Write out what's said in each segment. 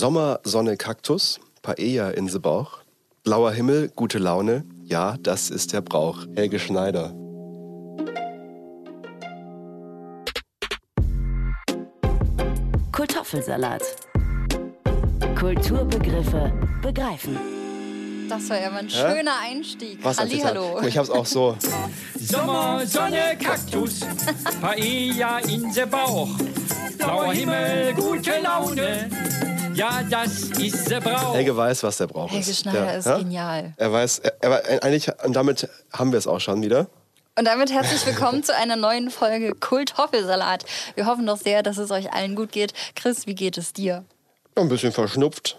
Sommer, Sonne, Kaktus, Paella in the Bauch, blauer Himmel, gute Laune, ja, das ist der Brauch. Helge Schneider. Kartoffelsalat. Kulturbegriffe begreifen. Das war ja mal ein schöner Einstieg. Was ein Hallihallo. Zitat. Ich hab's auch so. Sommer, Sonne, Kaktus, Paella in der Bauch. Blauer Himmel, gute Laune. Ja, das ist der Brauch. Helge weiß, was der Brauch Helge ist. Schneider Ja. ist Ja? genial. Er weiß, er, er, eigentlich, und damit haben wir es auch schon wieder. Und damit herzlich willkommen zu einer neuen Folge Kultoffelsalat. Wir hoffen doch sehr, dass es euch allen gut geht. Chris, wie geht es dir? Ein bisschen verschnupft.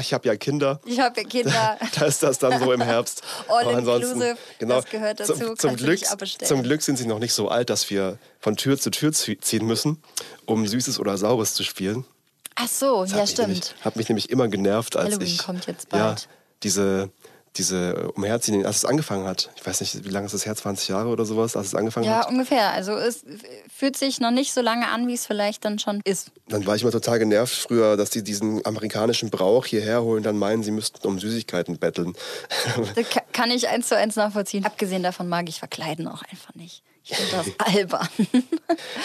Ich habe ja Kinder. Ich habe ja Kinder. Da ist das dann so im Herbst. All Aber ansonsten- inclusive, das gehört dazu, Zum, zum, Glück, zum Glück sind sie noch nicht so alt, dass wir von Tür zu Tür zie- ziehen müssen, um Süßes oder Saures zu spielen. Ach so, Das ja hat mich Nämlich, stimmt. hat mich nämlich immer genervt, als Halloween ich kommt jetzt ja, bald. diese diese Umherziehen, als es angefangen hat. Ich weiß nicht, wie lange ist das her, 20 Jahre oder sowas, als es angefangen Ja, hat. ungefähr. Also es fühlt sich noch nicht so lange an, wie es vielleicht dann schon ist. Dann war ich immer total genervt früher, dass die diesen amerikanischen Brauch hierher holen, dann meinen, sie müssten um Süßigkeiten betteln. Das ka- kann ich eins zu eins nachvollziehen. Abgesehen davon mag ich Verkleiden auch einfach nicht. Ich finde das albern.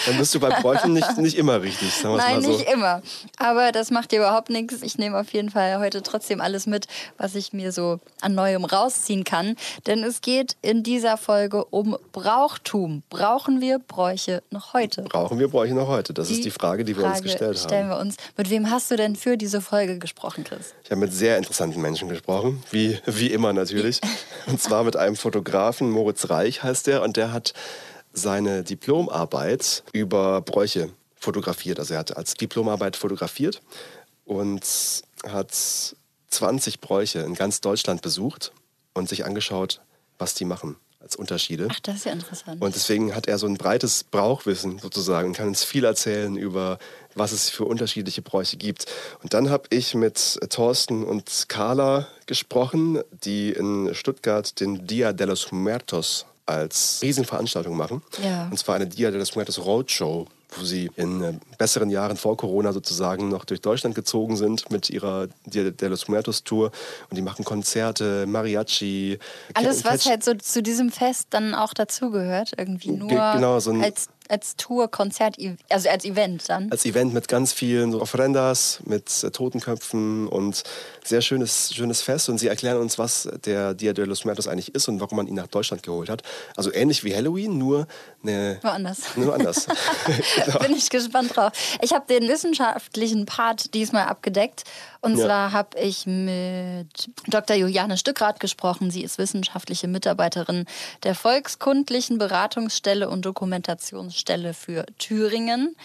dann bist du bei Bräuchen nicht, nicht immer richtig, sagen Nein, so. nicht immer. Aber das macht dir überhaupt nichts. Ich nehme auf jeden Fall heute trotzdem alles mit, was ich mir so an Neuem rausziehen kann. Denn es geht in dieser Folge um Brauchtum. Brauchen wir Bräuche noch heute? Brauchen wir Bräuche noch heute? Das ist die Frage, die wir uns Frage gestellt stellen haben. wir uns. Mit wem hast du denn für diese Folge gesprochen, Chris? Ich habe mit sehr interessanten Menschen gesprochen, wie, wie immer natürlich. Und zwar mit einem Fotografen, Moritz Reich heißt der, und der hat seine Diplomarbeit über Bräuche fotografiert. Also er hat als Diplomarbeit fotografiert und hat 20 Bräuche in ganz Deutschland besucht und sich angeschaut, was die machen als Unterschiede. Ach, das ist ja interessant. Und deswegen hat er so ein breites Brauchwissen sozusagen und kann uns viel erzählen über, was es für unterschiedliche Bräuche gibt. Und dann habe ich mit Thorsten und Carla gesprochen, die in Stuttgart den Dia de los Muertos als Riesenveranstaltung machen. Ja. Und zwar eine Dia de los Muertos Roadshow, wo sie in äh, besseren Jahren vor Corona sozusagen noch durch Deutschland gezogen sind mit ihrer Dia de los Muertos Tour. Und die machen Konzerte, Mariachi. Alles, was halt so zu diesem Fest dann auch dazugehört, irgendwie nur genau, so ein- als, als Tour, Konzert, also als Event dann. als Event mit ganz vielen so Ofrendas, mit äh, Totenköpfen und sehr schönes, schönes Fest. Und sie erklären uns, was der Dia de los Muertos eigentlich ist und warum man ihn nach Deutschland geholt hat. Also ähnlich wie Halloween, nur eine, Woanders. nur anders. Bin ich gespannt drauf. Ich habe den wissenschaftlichen Part diesmal abgedeckt. Und Ja. zwar habe ich mit Dr. Juliane Stückrath gesprochen. Sie ist wissenschaftliche Mitarbeiterin der Volkskundlichen Beratungsstelle und Dokumentationsstelle für Thüringen.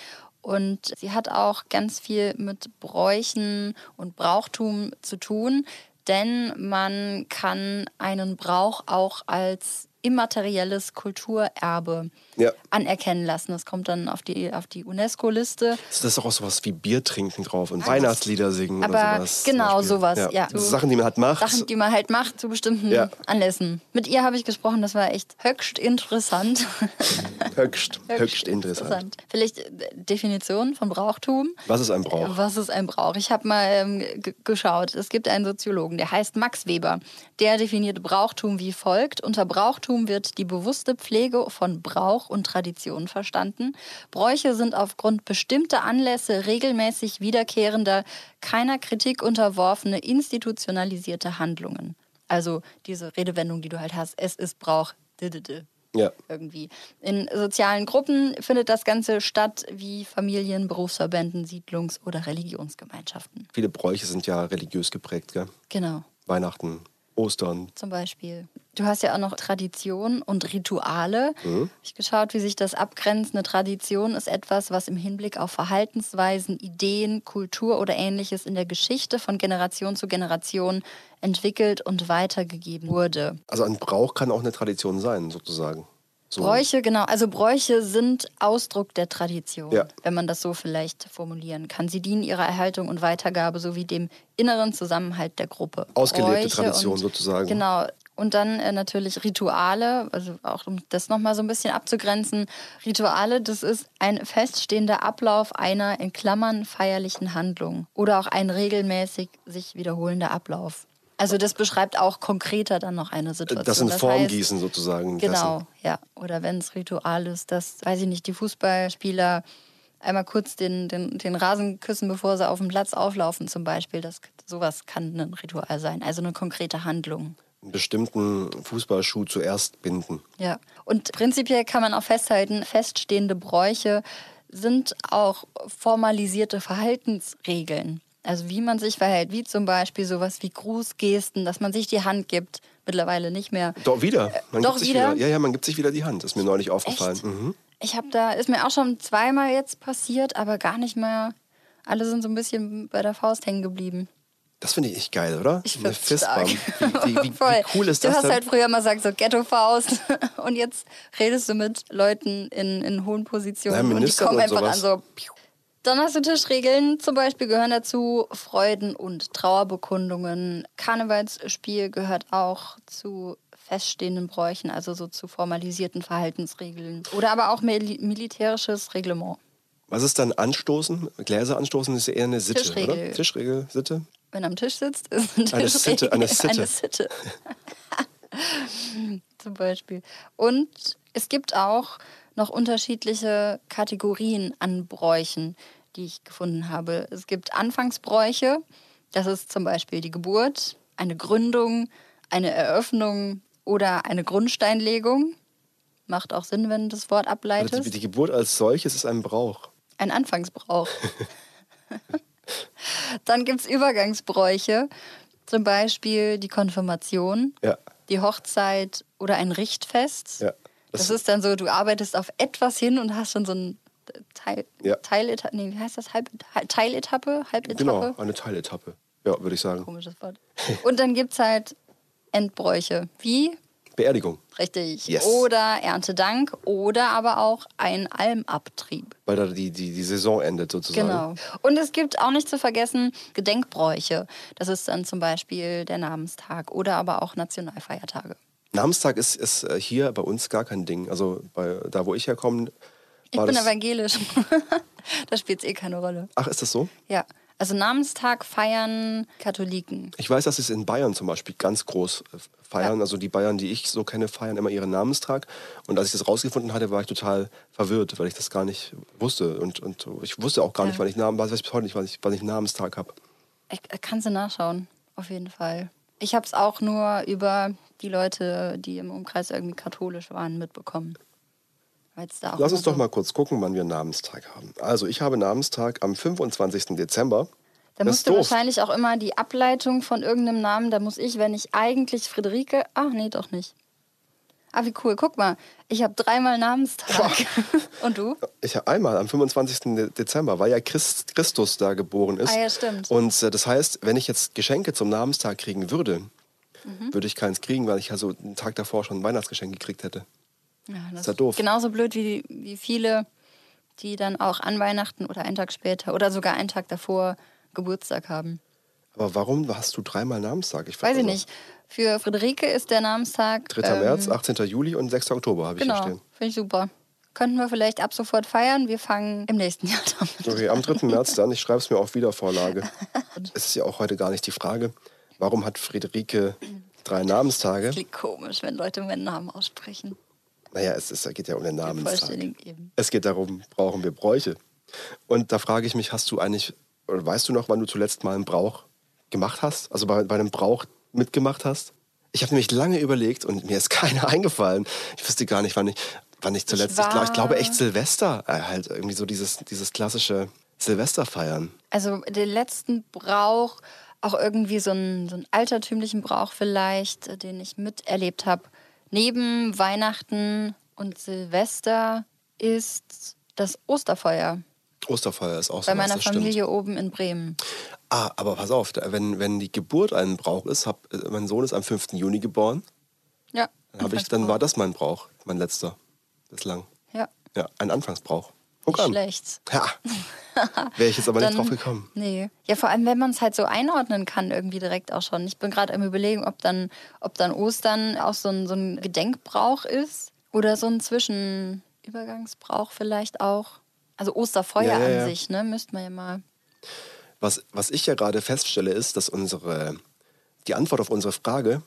Und sie hat auch ganz viel mit Bräuchen und Brauchtum zu tun, denn man kann einen Brauch auch als immaterielles Kulturerbe Ja. anerkennen lassen. Das kommt dann auf die, auf die UNESCO-Liste. Das ist auch sowas wie Bier trinken drauf und Weihnachtslieder singen Aber oder sowas. genau sowas, ja. So Sachen, die man halt macht. Sachen, die man halt macht zu bestimmten Ja. Anlässen. Mit ihr habe ich gesprochen, das war echt höchst interessant. höchst, höchst interessant. Vielleicht äh, Definition von Brauchtum. Was ist ein Brauch? Was ist ein Brauch? Ich habe mal ähm, geschaut. Es gibt einen Soziologen, der heißt Max Weber. Der definiert Brauchtum wie folgt. Unter Brauchtum wird die bewusste Pflege von Brauch und Tradition verstanden. Bräuche sind aufgrund bestimmter Anlässe regelmäßig wiederkehrender, keiner Kritik unterworfene, institutionalisierte Handlungen. Also diese Redewendung, die du halt hast, es ist Brauch. d- d- d Ja. irgendwie. In sozialen Gruppen findet das Ganze statt, wie Familien, Berufsverbänden, Siedlungs- oder Religionsgemeinschaften. Viele Bräuche sind ja religiös geprägt, gell? Genau, Weihnachten, Ostern. zum Beispiel. Du hast ja auch noch Tradition und Rituale. Mhm. Ich habe geschaut, wie sich das abgrenzt. Eine Tradition ist etwas, was im Hinblick auf Verhaltensweisen, Ideen, Kultur oder ähnliches in der Geschichte von Generation zu Generation entwickelt und weitergegeben wurde. Also ein Brauch kann auch eine Tradition sein, sozusagen. So. Bräuche, genau. Also Bräuche sind Ausdruck der Tradition, Ja. wenn man das so vielleicht formulieren kann. Sie dienen ihrer Erhaltung und Weitergabe sowie dem inneren Zusammenhalt der Gruppe. Ausgelebte Bräuche Tradition und, sozusagen. Genau. Und dann äh, natürlich Rituale, also auch um das nochmal so ein bisschen abzugrenzen. Rituale, das ist ein feststehender Ablauf einer in Klammern feierlichen Handlung oder auch ein regelmäßig sich wiederholender Ablauf. Also das beschreibt auch konkreter dann noch eine Situation. Das in heißt- Form gießen sozusagen. Genau, dessen. ja. Oder wenn es Ritual ist, dass, weiß ich nicht, die Fußballspieler einmal kurz den, den, den Rasen küssen, bevor sie auf dem Platz auflaufen zum Beispiel. Das, sowas kann ein Ritual sein, also eine konkrete Handlung. Einen bestimmten Fußballschuh zuerst binden. Ja. Und prinzipiell kann man auch festhalten, feststehende Bräuche sind auch formalisierte Verhaltensregeln. Also wie man sich verhält, wie zum Beispiel sowas wie Grußgesten, dass man sich die Hand gibt. Mittlerweile nicht mehr. Doch wieder. Man doch gibt sich wieder? Ja, ja, man gibt sich wieder die Hand. Ist mir neulich aufgefallen. Mhm. Ich habe da, ist mir auch schon zweimal jetzt passiert, aber gar nicht mehr. Alle sind so ein bisschen bei der Faust hängen geblieben. Das finde ich echt geil, oder? Ich stark. Fistbump. Wie, wie, wie, wie cool ist du das hast denn? halt früher mal gesagt, so Ghetto-Faust. Und jetzt redest du mit Leuten in, in hohen Positionen Ja, und die kommen und einfach sowas. an so. Dann hast du Tischregeln, zum Beispiel gehören dazu Freuden- und Trauerbekundungen. Karnevalsspiel gehört auch zu feststehenden Bräuchen, also so zu formalisierten Verhaltensregeln. Oder aber auch mili militärisches Reglement. Was ist dann Anstoßen? Gläser anstoßen ist ja eher eine Sitte, Tischregel. oder? Tischregel, Sitte. Wenn am Tisch sitzt, ist eine, Eine Sitte, eine Sitte. Eine Sitte. Zum Beispiel. Und es gibt auch noch unterschiedliche Kategorien an Bräuchen, die ich gefunden habe. Es gibt Anfangsbräuche, das ist zum Beispiel die Geburt, eine Gründung, eine Eröffnung oder eine Grundsteinlegung. Macht auch Sinn, wenn du das Wort Also ableitest. die, die Geburt als solches ist ein Brauch. Ein Anfangsbrauch. Dann gibt es Übergangsbräuche, zum Beispiel die Konfirmation, Ja. die Hochzeit oder ein Richtfest. Ja. Das, ist dann so, du arbeitest auf etwas hin und hast schon so ein Teil, Ja. Teiletappe, nee, wie heißt das? Halb, Teiletappe? Halbetappe? Genau, eine Teiletappe. Ja, würde ich sagen. Komisches Wort. Und dann gibt es halt Endbräuche, wie Beerdigung. Richtig. Yes. Oder Erntedank oder aber auch ein Almabtrieb. Weil da die, die, die Saison endet sozusagen. Genau. Und es gibt auch nicht zu vergessen Gedenkbräuche. Das ist dann zum Beispiel der Namenstag oder aber auch Nationalfeiertage. Namenstag ist, ist äh, hier bei uns gar kein Ding. Also bei, da, wo ich herkomme, Ich bin evangelisch. da spielt es eh keine Rolle. Ach, ist das so? Ja. Also Namenstag feiern Katholiken. Ich weiß, dass sie es in Bayern zum Beispiel ganz groß äh, feiern. Ja. Also die Bayern, die ich so kenne, feiern immer ihren Namenstag. Und als ich das rausgefunden hatte, war ich total verwirrt, weil ich das gar nicht wusste. Und, und ich wusste auch gar Ja. nicht, wann ich Namen, weiß ich bis heute nicht, wann ich, wann ich Namenstag habe. Ich, äh, kannst du nachschauen, auf jeden Fall. Ich habe es auch nur über die Leute, die im Umkreis irgendwie katholisch waren, mitbekommen. Lass uns doch mal kurz gucken, wann wir einen Namenstag haben. Also ich habe Namenstag am 25. Dezember. Da Das musst du doof. wahrscheinlich auch immer die Ableitung von irgendeinem Namen, da muss ich, wenn ich eigentlich Friederike. Ach nee, doch nicht. Ah, wie cool. Guck mal, ich habe dreimal Namenstag. Und du? Ich habe einmal am 25. De- Dezember, weil ja Christ, Christus da geboren ist. Ah ja, stimmt. Und äh, das heißt, wenn ich jetzt Geschenke zum Namenstag kriegen würde, Mhm. würde ich keins kriegen, weil ich ja so einen Tag davor schon ein Weihnachtsgeschenk gekriegt hätte. Ja, das Ist ja doof. Genauso blöd wie, wie viele, die dann auch an Weihnachten oder einen Tag später oder sogar einen Tag davor Geburtstag haben. Aber warum hast du dreimal Namenstag? Ich Weiß ich nicht. Für Friederike ist der Namenstag. 3. ähm, März, 18. Juli und 6. Oktober habe ich hier Genau, stehen. finde ich super. Könnten wir vielleicht ab sofort feiern. Wir fangen im nächsten Jahr damit. Okay, am 3. März dann. Ich schreibe es mir auf Wiedervorlage. es ist ja auch heute gar nicht die Frage, warum hat Friederike drei Namenstage? Klingt komisch, wenn Leute meinen Namen aussprechen. Naja, es, es geht ja um den Namenstag. Es geht darum, brauchen wir Bräuche? Und da frage ich mich, hast du eigentlich, oder weißt du noch, wann du zuletzt mal einen Brauch gemacht hast? Also bei, bei einem Brauch mitgemacht hast? Ich habe nämlich lange überlegt und mir ist keiner eingefallen. Ich wüsste gar nicht, wann ich, wann ich zuletzt, ich, war- glaub, ich glaube echt Silvester, äh, halt irgendwie so dieses, dieses klassische Silvesterfeiern. Also den letzten Brauch, auch irgendwie so einen, so einen altertümlichen Brauch vielleicht, äh, den ich miterlebt habe. Neben Weihnachten und Silvester ist das Osterfeuer Osterfeuer ist auch so bei meiner das stimmt. Familie oben in Bremen. Ah, aber pass auf, wenn, wenn die Geburt ein Brauch ist, hab, äh, mein Sohn ist am 5. Juni geboren, Ja. dann, ich, dann war das mein Brauch, mein letzter bislang. Ja. Ja, ein Anfangsbrauch. Guck Nicht an. schlecht. Ja. Wäre ich jetzt aber nicht Dann- drauf gekommen. Nee. Ja, vor allem, wenn man es halt so einordnen kann, irgendwie direkt auch schon. Ich bin gerade am überlegen, ob dann, ob dann Ostern auch so ein, so ein Gedenkbrauch ist oder so ein Zwischenübergangsbrauch vielleicht auch. Also Osterfeuer Ja, ja, an ja. sich, ne? Müsste man ja mal. Was, was ich ja gerade feststelle, ist, dass unsere, die Antwort auf unsere Frage,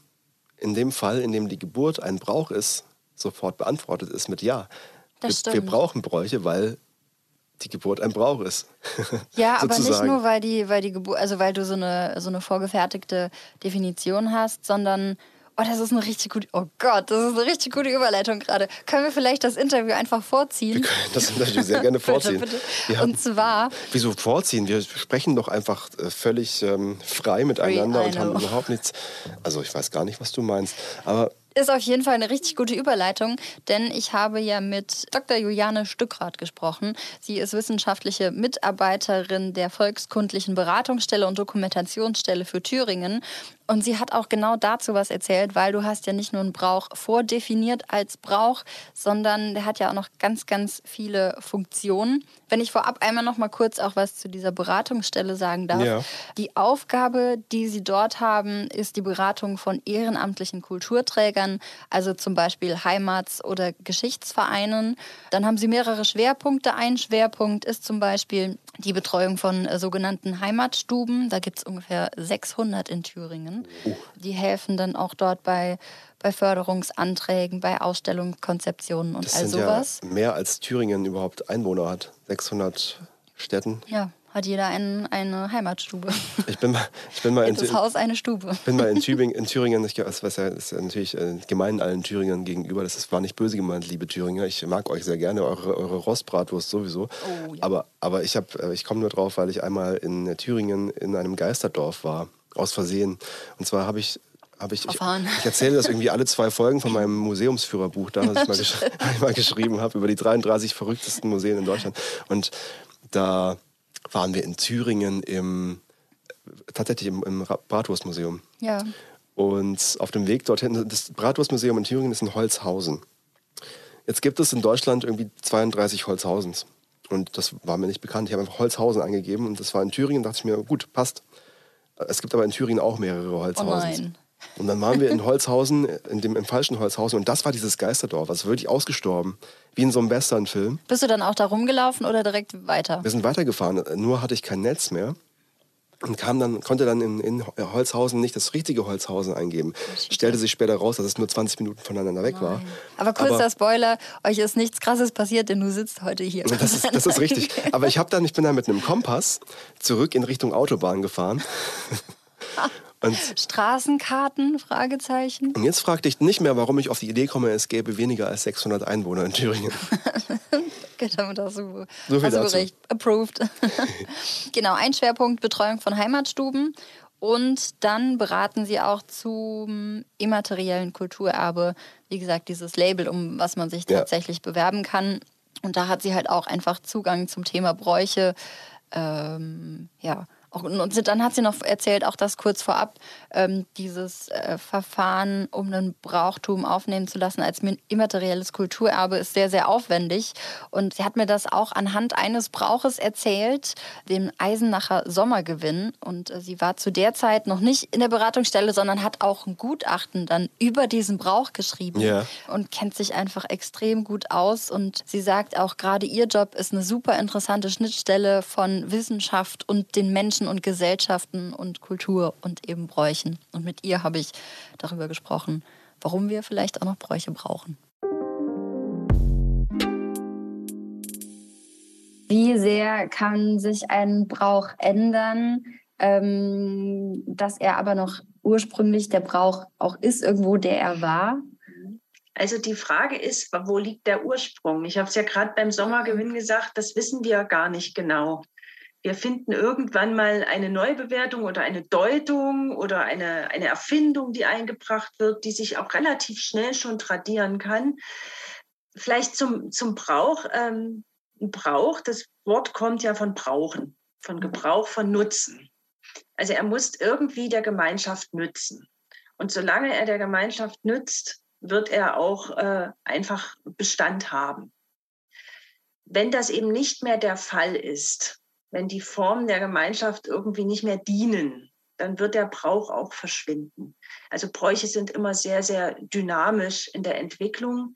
in dem Fall, in dem die Geburt ein Brauch ist, sofort beantwortet ist mit Ja. Das wir, wir stimmt. brauchen Bräuche, weil die Geburt ein Brauch ist. Ja, aber nicht nur, weil die, weil die Geburt, also weil du so eine, so eine vorgefertigte Definition hast, sondern oh, das ist eine richtig gute, oh Gott, das ist eine richtig gute Überleitung gerade. Können wir vielleicht das Interview einfach vorziehen? Wir können das natürlich sehr gerne vorziehen. Bitte, bitte. Haben- Und zwar, Wieso vorziehen? Wir sprechen doch einfach äh, völlig ähm, frei miteinander und haben überhaupt nichts. Also ich weiß gar nicht, was du meinst. Aber ist auf jeden Fall eine richtig gute Überleitung, denn ich habe ja mit Dr. Juliane Stückrath gesprochen. Sie ist wissenschaftliche Mitarbeiterin der Volkskundlichen Beratungsstelle und Dokumentationsstelle für Thüringen. Und sie hat auch genau dazu was erzählt, weil du hast ja nicht nur einen Brauch vordefiniert als Brauch, sondern der hat ja auch noch ganz, ganz viele Funktionen. Wenn ich vorab einmal noch mal kurz auch was zu dieser Beratungsstelle sagen darf. Ja. Die Aufgabe, die sie dort haben, ist die Beratung von ehrenamtlichen Kulturträgern, also zum Beispiel Heimats- oder Geschichtsvereinen. Dann haben sie mehrere Schwerpunkte. Ein Schwerpunkt ist zum Beispiel die Betreuung von äh, sogenannten Heimatstuben. Da gibt es ungefähr 600 in Thüringen. Die helfen dann auch dort bei, bei Förderungsanträgen, bei Ausstellungskonzeptionen und das all sind sowas. ja mehr als Thüringen überhaupt Einwohner hat. 600 Städten. Ja, hat jeder ein, eine Heimatstube. Ich bin mal, ich bin mal in, Jedes Haus eine Stube. bin mal in Tübingen, in Thüringen, ich, das ist natürlich äh, gemein allen Thüringern gegenüber. Das ist, war nicht böse gemeint, liebe Thüringer. Ich mag euch sehr gerne, eure, eure Rostbratwurst sowieso. Oh, ja. Aber, aber ich, hab, äh, ich komme nur drauf, weil ich einmal in Thüringen in einem Geisterdorf war, aus Versehen. Und zwar habe ich. Hab ich, ich, ich erzähle das irgendwie alle zwei Folgen von meinem Museumsführerbuch, da, das ich mal, gesch ich mal geschrieben habe, über die 33 verrücktesten Museen in Deutschland. Und da waren wir in Thüringen im, tatsächlich im, im Ra- Bratwurstmuseum. Ja. Und auf dem Weg dorthin, das Bratwurstmuseum in Thüringen ist in Holzhausen. Jetzt gibt es in Deutschland irgendwie 32 Holzhausens. Und das war mir nicht bekannt. Ich habe einfach Holzhausen angegeben und das war in Thüringen. Da dachte ich mir, gut, passt. Es gibt aber in Thüringen auch mehrere Holzhausens. Oh nein. Und dann waren wir in Holzhausen, in dem, im falschen Holzhausen. Und das war dieses Geisterdorf. Also wirklich ausgestorben. Wie in so einem Westernfilm. Bist du dann auch da rumgelaufen oder direkt weiter? Wir sind weitergefahren, nur hatte ich kein Netz mehr. Und kam dann, konnte dann in, in Holzhausen nicht das richtige Holzhausen eingeben. Stellte sich später raus, dass es nur 20 Minuten voneinander weg war. Aber kurzer Spoiler, euch ist nichts Krasses passiert, denn du sitzt heute hier. Das ist, das ist richtig. Aber ich, hab dann, ich bin dann mit einem Kompass zurück in Richtung Autobahn gefahren. Und, Straßenkarten? Fragezeichen. und jetzt fragte ich nicht mehr, warum ich auf die Idee komme, es gäbe weniger als 600 Einwohner in Thüringen. Okay, damit hast du, So viel hast recht. Approved. genau, ein Schwerpunkt Betreuung von Heimatstuben. Und dann beraten sie auch zum immateriellen Kulturerbe. Wie gesagt, dieses Label, um was man sich Ja. tatsächlich bewerben kann. Und da hat sie halt auch einfach Zugang zum Thema Bräuche. Ähm, ja, auch, und dann hat sie noch erzählt, auch das kurz vorab, ähm, dieses äh, Verfahren, um einen Brauchtum aufnehmen zu lassen als immaterielles Kulturerbe, ist sehr, sehr aufwendig. Und sie hat mir das auch anhand eines Brauches erzählt, dem Eisenacher Sommergewinn. Und äh, sie war zu der Zeit noch nicht in der Beratungsstelle, sondern hat auch ein Gutachten dann über diesen Brauch geschrieben Ja. und kennt sich einfach extrem gut aus. Und sie sagt auch, gerade ihr Job ist eine super interessante Schnittstelle von Wissenschaft und den Menschen und Gesellschaften und Kultur und eben Bräuchen. Und mit ihr habe ich darüber gesprochen, warum wir vielleicht auch noch Bräuche brauchen. Wie sehr kann sich ein Brauch ändern, ähm, dass er aber noch ursprünglich der Brauch auch ist, irgendwo der er war? Also die Frage ist, wo liegt der Ursprung? Ich habe es ja gerade beim Sommergewinn gesagt, das wissen wir gar nicht genau. Wir finden irgendwann mal eine Neubewertung oder eine Deutung oder eine, eine Erfindung, die eingebracht wird, die sich auch relativ schnell schon tradieren kann. Vielleicht zum, zum Brauch. Ähm, Brauch, das Wort kommt ja von Brauchen, von Gebrauch, von Nutzen. Also er muss irgendwie der Gemeinschaft nützen. Und solange er der Gemeinschaft nützt, wird er auch äh, einfach Bestand haben. wenn das eben nicht mehr der Fall ist, wenn die Formen der Gemeinschaft irgendwie nicht mehr dienen, dann wird der Brauch auch verschwinden. Also Bräuche sind immer sehr, sehr dynamisch in der Entwicklung.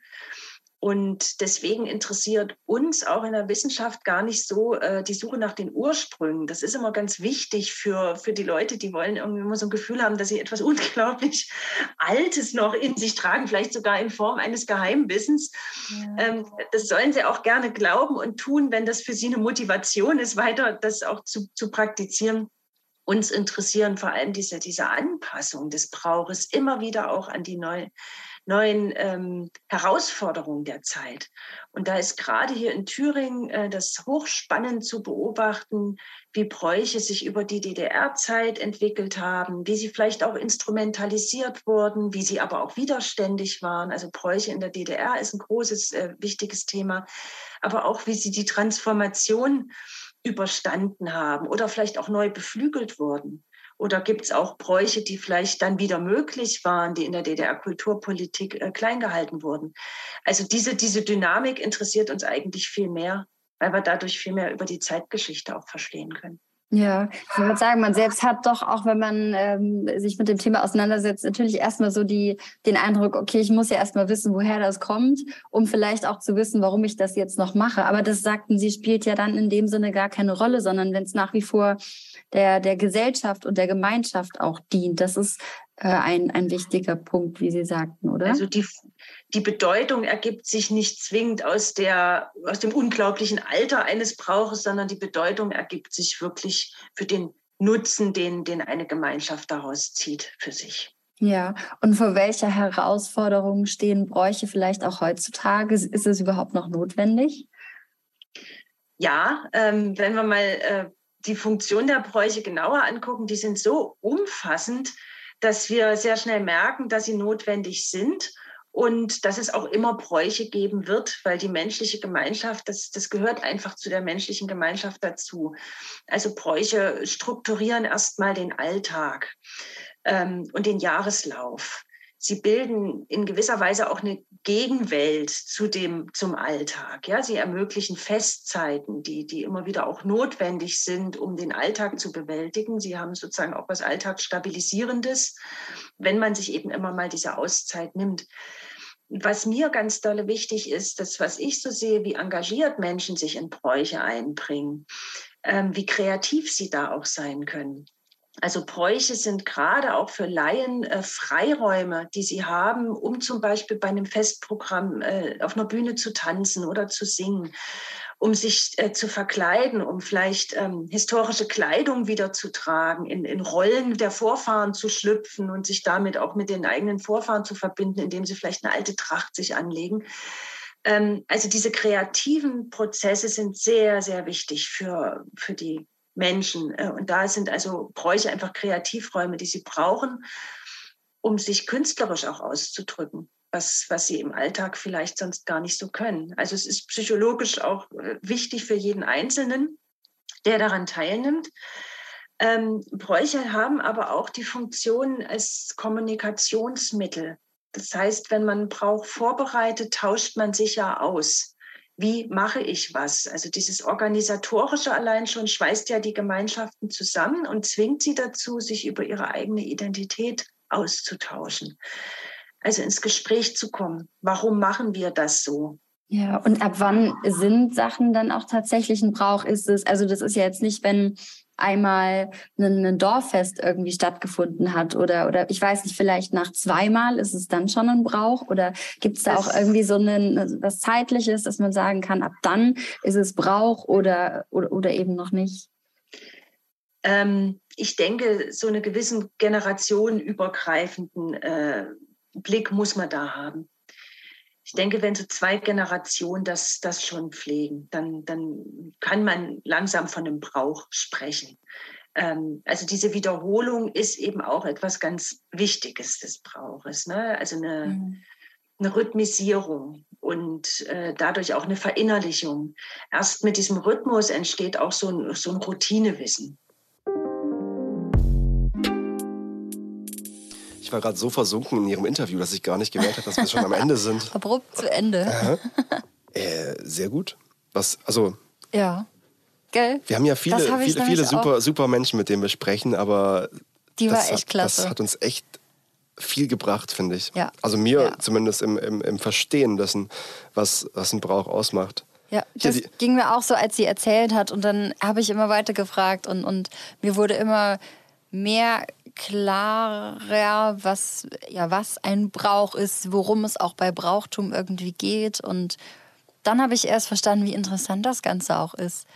Und deswegen interessiert uns auch in der Wissenschaft gar nicht so äh, die Suche nach den Ursprüngen. Das ist immer ganz wichtig für, für die Leute, die wollen irgendwie immer so ein Gefühl haben, dass sie etwas unglaublich Altes noch in sich tragen, vielleicht sogar in Form eines Geheimwissens. Ja. Ähm, das sollen sie auch gerne glauben und tun, wenn das für sie eine Motivation ist, weiter das auch zu, zu praktizieren uns interessieren vor allem diese, diese Anpassung des Brauches immer wieder auch an die neuen neuen ähm, Herausforderungen der Zeit. Und da ist gerade hier in Thüringen äh, das hochspannend zu beobachten, wie Bräuche sich über die DDR-Zeit entwickelt haben, wie sie vielleicht auch instrumentalisiert wurden, wie sie aber auch widerständig waren. Also Bräuche in der DDR ist ein großes, äh, wichtiges Thema, aber auch wie sie die Transformation überstanden haben oder vielleicht auch neu beflügelt wurden. Oder gibt es auch Bräuche, die vielleicht dann wieder möglich waren, die in der DDR-Kulturpolitik äh, klein gehalten wurden? Also diese, diese Dynamik interessiert uns eigentlich viel mehr, weil wir dadurch viel mehr über die Zeitgeschichte auch verstehen können. Ja, ich würde sagen, man selbst hat doch, auch wenn man ähm, sich mit dem Thema auseinandersetzt, natürlich erstmal so die, den Eindruck, okay, ich muss ja erstmal wissen, woher das kommt, um vielleicht auch zu wissen, warum ich das jetzt noch mache. Aber das sagten Sie, spielt ja dann in dem Sinne gar keine Rolle, sondern wenn es nach wie vor der, der Gesellschaft und der Gemeinschaft auch dient. Das ist äh, ein, ein wichtiger Punkt, wie Sie sagten, oder? Also die, die Bedeutung ergibt sich nicht zwingend aus, der, aus dem unglaublichen Alter eines Brauches, sondern die Bedeutung ergibt sich wirklich für den Nutzen, den, den eine Gemeinschaft daraus zieht für sich. Ja, und vor welcher Herausforderung stehen Bräuche vielleicht auch heutzutage? Ist es überhaupt noch notwendig? Ja, ähm, wenn wir mal äh, die Funktion der Bräuche genauer angucken, die sind so umfassend, dass wir sehr schnell merken, dass sie notwendig sind und dass es auch immer Bräuche geben wird, weil die menschliche Gemeinschaft, das, das gehört einfach zu der menschlichen Gemeinschaft dazu. Also Bräuche strukturieren erstmal den Alltag ähm, und den Jahreslauf sie bilden in gewisser Weise auch eine Gegenwelt zu dem, zum Alltag. Ja, sie ermöglichen Festzeiten, die, die immer wieder auch notwendig sind, um den Alltag zu bewältigen. Sie haben sozusagen auch was Alltagsstabilisierendes, wenn man sich eben immer mal diese Auszeit nimmt. Was mir ganz dolle wichtig ist, das, was ich so sehe, wie engagiert Menschen sich in Bräuche einbringen, ähm, wie kreativ sie da auch sein können. Also Bräuche sind gerade auch für Laien äh, Freiräume, die sie haben, um zum Beispiel bei einem Festprogramm äh, auf einer Bühne zu tanzen oder zu singen, um sich äh, zu verkleiden, um vielleicht ähm, historische Kleidung wieder zu tragen, in, in Rollen der Vorfahren zu schlüpfen und sich damit auch mit den eigenen Vorfahren zu verbinden, indem sie vielleicht eine alte Tracht sich anlegen ähm, also diese kreativen Prozesse sind sehr, sehr wichtig für, für die Menschen. Äh, und da sind also Bräuche einfach Kreativräume, die sie brauchen, um sich künstlerisch auch auszudrücken, was, was sie im Alltag vielleicht sonst gar nicht so können. Also es ist psychologisch auch äh, wichtig für jeden Einzelnen, der daran teilnimmt. Ähm, Bräuche haben aber auch die Funktion als Kommunikationsmittel. Das heißt, wenn man Brauch vorbereitet, tauscht man sich ja aus wie mache ich was? Also dieses organisatorische allein schon schweißt ja die Gemeinschaften zusammen und zwingt sie dazu, sich über ihre eigene Identität auszutauschen. Also ins Gespräch zu kommen. Warum machen wir das so? Ja, und ab wann sind Sachen dann auch tatsächlich ein Brauch? Ist es, also das ist ja jetzt nicht, wenn einmal ein, ein Dorffest irgendwie stattgefunden hat oder oder ich weiß nicht, vielleicht nach zweimal ist es dann schon ein Brauch oder gibt es da das auch irgendwie so ein, was Zeitliches, dass man sagen kann, ab dann ist es Brauch oder oder, oder eben noch nicht? Ähm, ich denke, so einen gewissen generationenübergreifenden äh, Blick muss man da haben ich denke, wenn so zwei Generationen das, das schon pflegen, dann, dann kann man langsam von einem Brauch sprechen. Ähm, also diese Wiederholung ist eben auch etwas ganz Wichtiges des Brauches. Ne? Also eine, mhm. eine Rhythmisierung und äh, dadurch auch eine Verinnerlichung. Erst mit diesem Rhythmus entsteht auch so ein, so ein Routinewissen. War gerade so versunken in Ihrem Interview, dass ich gar nicht gemerkt habe, dass wir schon am Ende sind. Abrupt zu Ende. Äh, sehr gut. Was, also, Ja. Gell? wir haben ja viele, hab viele, viele super, auch. super Menschen, mit denen wir sprechen, aber Die war das echt hat, klasse. Das hat uns echt viel gebracht, finde ich. Ja. Also mir Ja. zumindest im, im, im Verstehen dessen, was, was ein Brauch ausmacht. Ja, das ging mir auch so, als sie erzählt hat. Und dann habe ich immer weiter gefragt und, und mir wurde immer mehr klarer, was, ja, was ein Brauch ist, worum es auch bei Brauchtum irgendwie geht. Und dann habe ich erst verstanden, wie interessant das Ganze auch ist.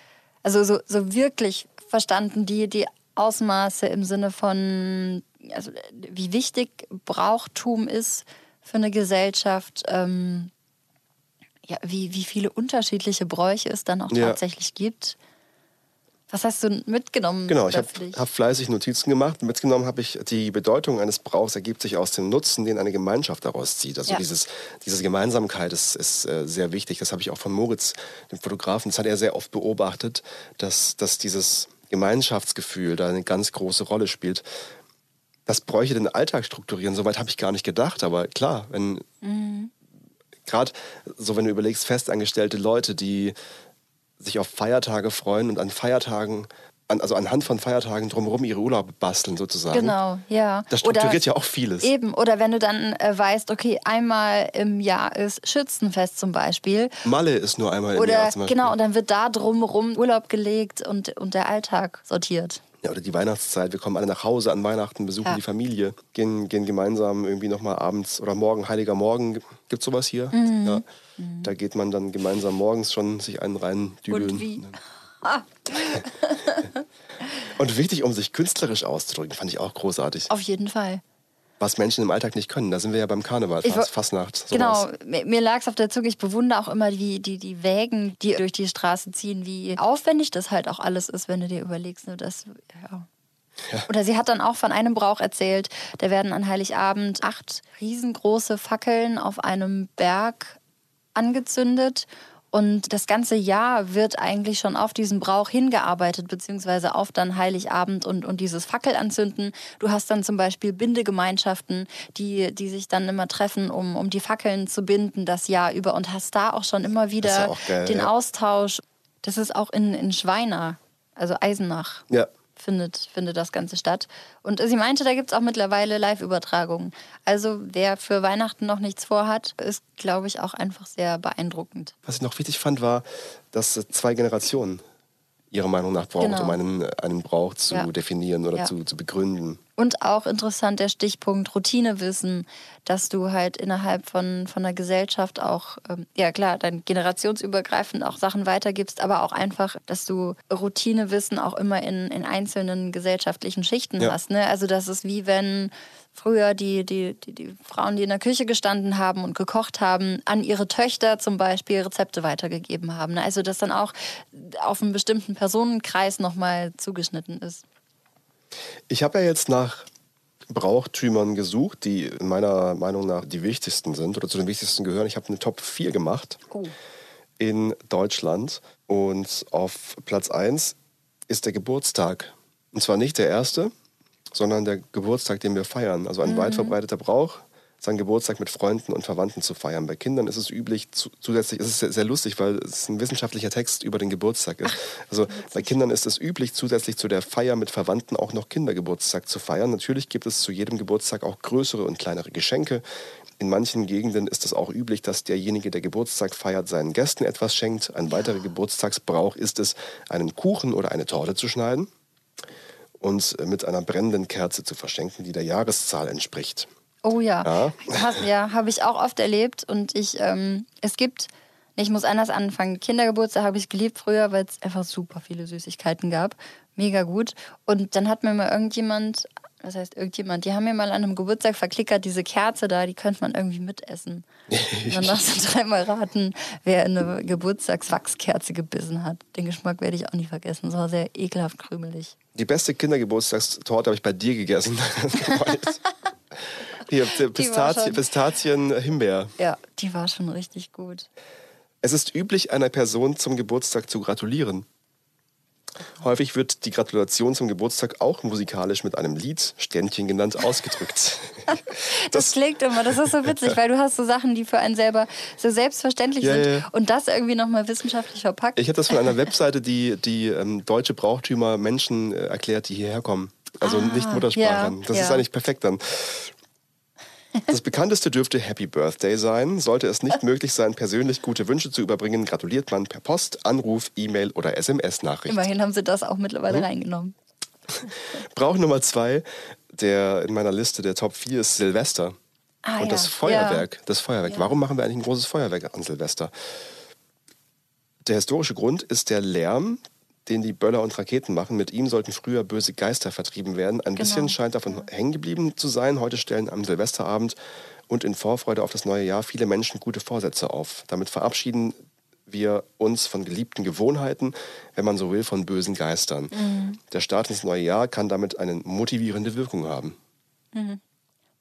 Also so, so wirklich verstanden, die, die Ausmaße im Sinne von, also wie wichtig Brauchtum ist für eine Gesellschaft. Ähm, ja, wie, wie viele unterschiedliche Bräuche es dann auch Ja. tatsächlich gibt. Was hast du mitgenommen? Genau, ich habe hab fleißig Notizen gemacht. Mitgenommen habe ich, die Bedeutung eines Brauchs ergibt sich aus dem Nutzen, den eine Gemeinschaft daraus zieht. Also Ja. dieses, diese Gemeinsamkeit ist, ist äh, sehr wichtig. Das habe ich auch von Moritz, dem Fotografen, das hat er sehr oft beobachtet, dass, dass dieses Gemeinschaftsgefühl da eine ganz große Rolle spielt. Das bräuchte den Alltag strukturieren. Soweit habe ich gar nicht gedacht. Aber klar, wenn gerade so, wenn du überlegst, festangestellte Leute, die sich auf Feiertage freuen und an Feiertagen, an, also anhand von Feiertagen drumherum ihre Urlaube basteln sozusagen. Genau, ja. Das strukturiert ja auch vieles. Eben, oder wenn du dann äh, weißt, okay, einmal im Jahr ist Schützenfest zum Beispiel. Malle ist nur einmal im Oder Jahr zum Beispiel. genau, und dann wird da drumherum Urlaub gelegt und, und der Alltag sortiert. Ja, oder die Weihnachtszeit. Wir kommen alle nach Hause an Weihnachten, besuchen Ja. die Familie, gehen, gehen gemeinsam irgendwie nochmal abends oder morgen, heiliger Morgen. Gibt sowas hier? Mhm. Ja. Da geht man dann gemeinsam morgens schon sich einen rein dübeln. Und wie? Und wichtig, um sich künstlerisch auszudrücken, fand ich auch großartig. Auf jeden Fall. Was Menschen im Alltag nicht können. Da sind wir ja beim Karneval, Fast, Fastnacht. Sowas. Genau, mir, mir lag es auf der Zunge. Ich bewundere auch immer die, die, die Wägen, die durch die Straße ziehen, wie aufwendig das halt auch alles ist, wenn du dir überlegst. Ne, das, ja. Oder sie hat dann auch von einem Brauch erzählt, da werden an Heiligabend acht riesengroße Fackeln auf einem Berg angezündet. Und das ganze Jahr wird eigentlich schon auf diesen Brauch hingearbeitet, beziehungsweise auf dann Heiligabend und, und dieses Fackelanzünden. Du hast dann zum Beispiel Bindegemeinschaften, die, die sich dann immer treffen, um, um die Fackeln zu binden das Jahr über und hast da auch schon immer wieder ja geil, den ja. Austausch. Das ist auch in, in Schweiner, also Eisenach Ja. Findet, findet das Ganze statt. Und sie meinte, da gibt es auch mittlerweile Live-Übertragungen. Also wer für Weihnachten noch nichts vorhat, ist, glaube ich, auch einfach sehr beeindruckend. Was ich noch wichtig fand, war, dass äh, zwei Generationen ihrer Meinung nach brauchen, Genau. um einen, einen Brauch zu Ja. definieren oder Ja. zu, zu begründen. Und auch interessant der Stichpunkt Routinewissen, dass du halt innerhalb von, von einer Gesellschaft auch, ähm, ja klar, dann generationsübergreifend auch Sachen weitergibst, aber auch einfach, dass du Routinewissen auch immer in, in einzelnen gesellschaftlichen Schichten Ja. hast. Ne? Also das ist wie wenn früher die, die, die, die Frauen, die in der Küche gestanden haben und gekocht haben, an ihre Töchter zum Beispiel Rezepte weitergegeben haben. Ne? Also dass dann auch auf einen bestimmten Personenkreis nochmal zugeschnitten ist. Ich habe ja jetzt nach Brauchtümern gesucht, die in meiner Meinung nach die wichtigsten sind oder zu den wichtigsten gehören. Ich habe eine Top 4 gemacht Oh. in Deutschland und auf Platz 1 ist der Geburtstag. Und zwar nicht der erste, sondern der Geburtstag, den wir feiern. Also ein weit verbreiteter Brauch, seinen Geburtstag mit Freunden und Verwandten zu feiern. Bei Kindern ist es üblich, zu, zusätzlich, es ist sehr, sehr lustig, weil es ein wissenschaftlicher Text über den Geburtstag ist. also bei Kindern ist es üblich, zusätzlich zu der Feier mit Verwandten auch noch Kindergeburtstag zu feiern. Natürlich gibt es zu jedem Geburtstag auch größere und kleinere Geschenke. In manchen Gegenden ist es auch üblich, dass derjenige, der Geburtstag feiert, seinen Gästen etwas schenkt. Ein weiterer Geburtstagsbrauch ist es, einen Kuchen oder eine Torte zu schneiden und mit einer brennenden Kerze zu verschenken, die der Jahreszahl entspricht. Oh ja. Ja. Ja, habe ich auch oft erlebt. Und ich, ähm, es gibt, ich muss anders anfangen. Kindergeburtstag habe ich geliebt früher, weil es einfach super viele Süßigkeiten gab. Mega gut. Und dann hat mir mal irgendjemand, was heißt irgendjemand, die haben mir mal an einem Geburtstag verklickert, diese Kerze da, die könnte man irgendwie mitessen. Und dann darfst du dreimal raten, wer in eine Geburtstagswachskerze gebissen hat. Den Geschmack werde ich auch nie vergessen. Das war sehr ekelhaft krümelig. Die beste Kindergeburtstagstorte habe ich bei dir gegessen. Hier, Pistazie, schon- Pistazien, Himbeer. Ja, die war schon richtig gut. Es ist üblich, einer Person zum Geburtstag zu gratulieren. Häufig wird die Gratulation zum Geburtstag auch musikalisch mit einem Lied, Ständchen genannt, ausgedrückt. Das, klingt immer, das ist so witzig, weil du hast so Sachen, die für einen selber so selbstverständlich Ja, sind ja, und das irgendwie nochmal wissenschaftlich verpackt. Ich habe das von einer Webseite, die, die ähm, deutsche Brauchtümer Menschen äh, erklärt, die hierher kommen. Also Ah, nicht Muttersprachlern. ja, das ist eigentlich perfekt dann. Das bekannteste dürfte Happy Birthday sein. Sollte es nicht möglich sein, persönlich gute Wünsche zu überbringen, gratuliert man per Post, Anruf, E-Mail oder SMS-Nachricht. Immerhin haben sie das auch Mhm. mittlerweile reingenommen. Brauch Nummer zwei, der in meiner Liste der Top 4 ist Silvester. Ah, und ja. das Feuerwerk. Das Feuerwerk. Ja. Warum machen wir eigentlich ein großes Feuerwerk an Silvester? Der historische Grund ist der Lärm, den die Böller und Raketen machen. Mit ihm sollten früher böse Geister vertrieben werden. Ein Genau. bisschen scheint davon hängen geblieben zu sein. Heute stellen am Silvesterabend und in Vorfreude auf das neue Jahr viele Menschen gute Vorsätze auf. Damit verabschieden wir uns von geliebten Gewohnheiten, wenn man so will, von bösen Geistern. Mhm. Der Start ins neue Jahr kann damit eine motivierende Wirkung haben.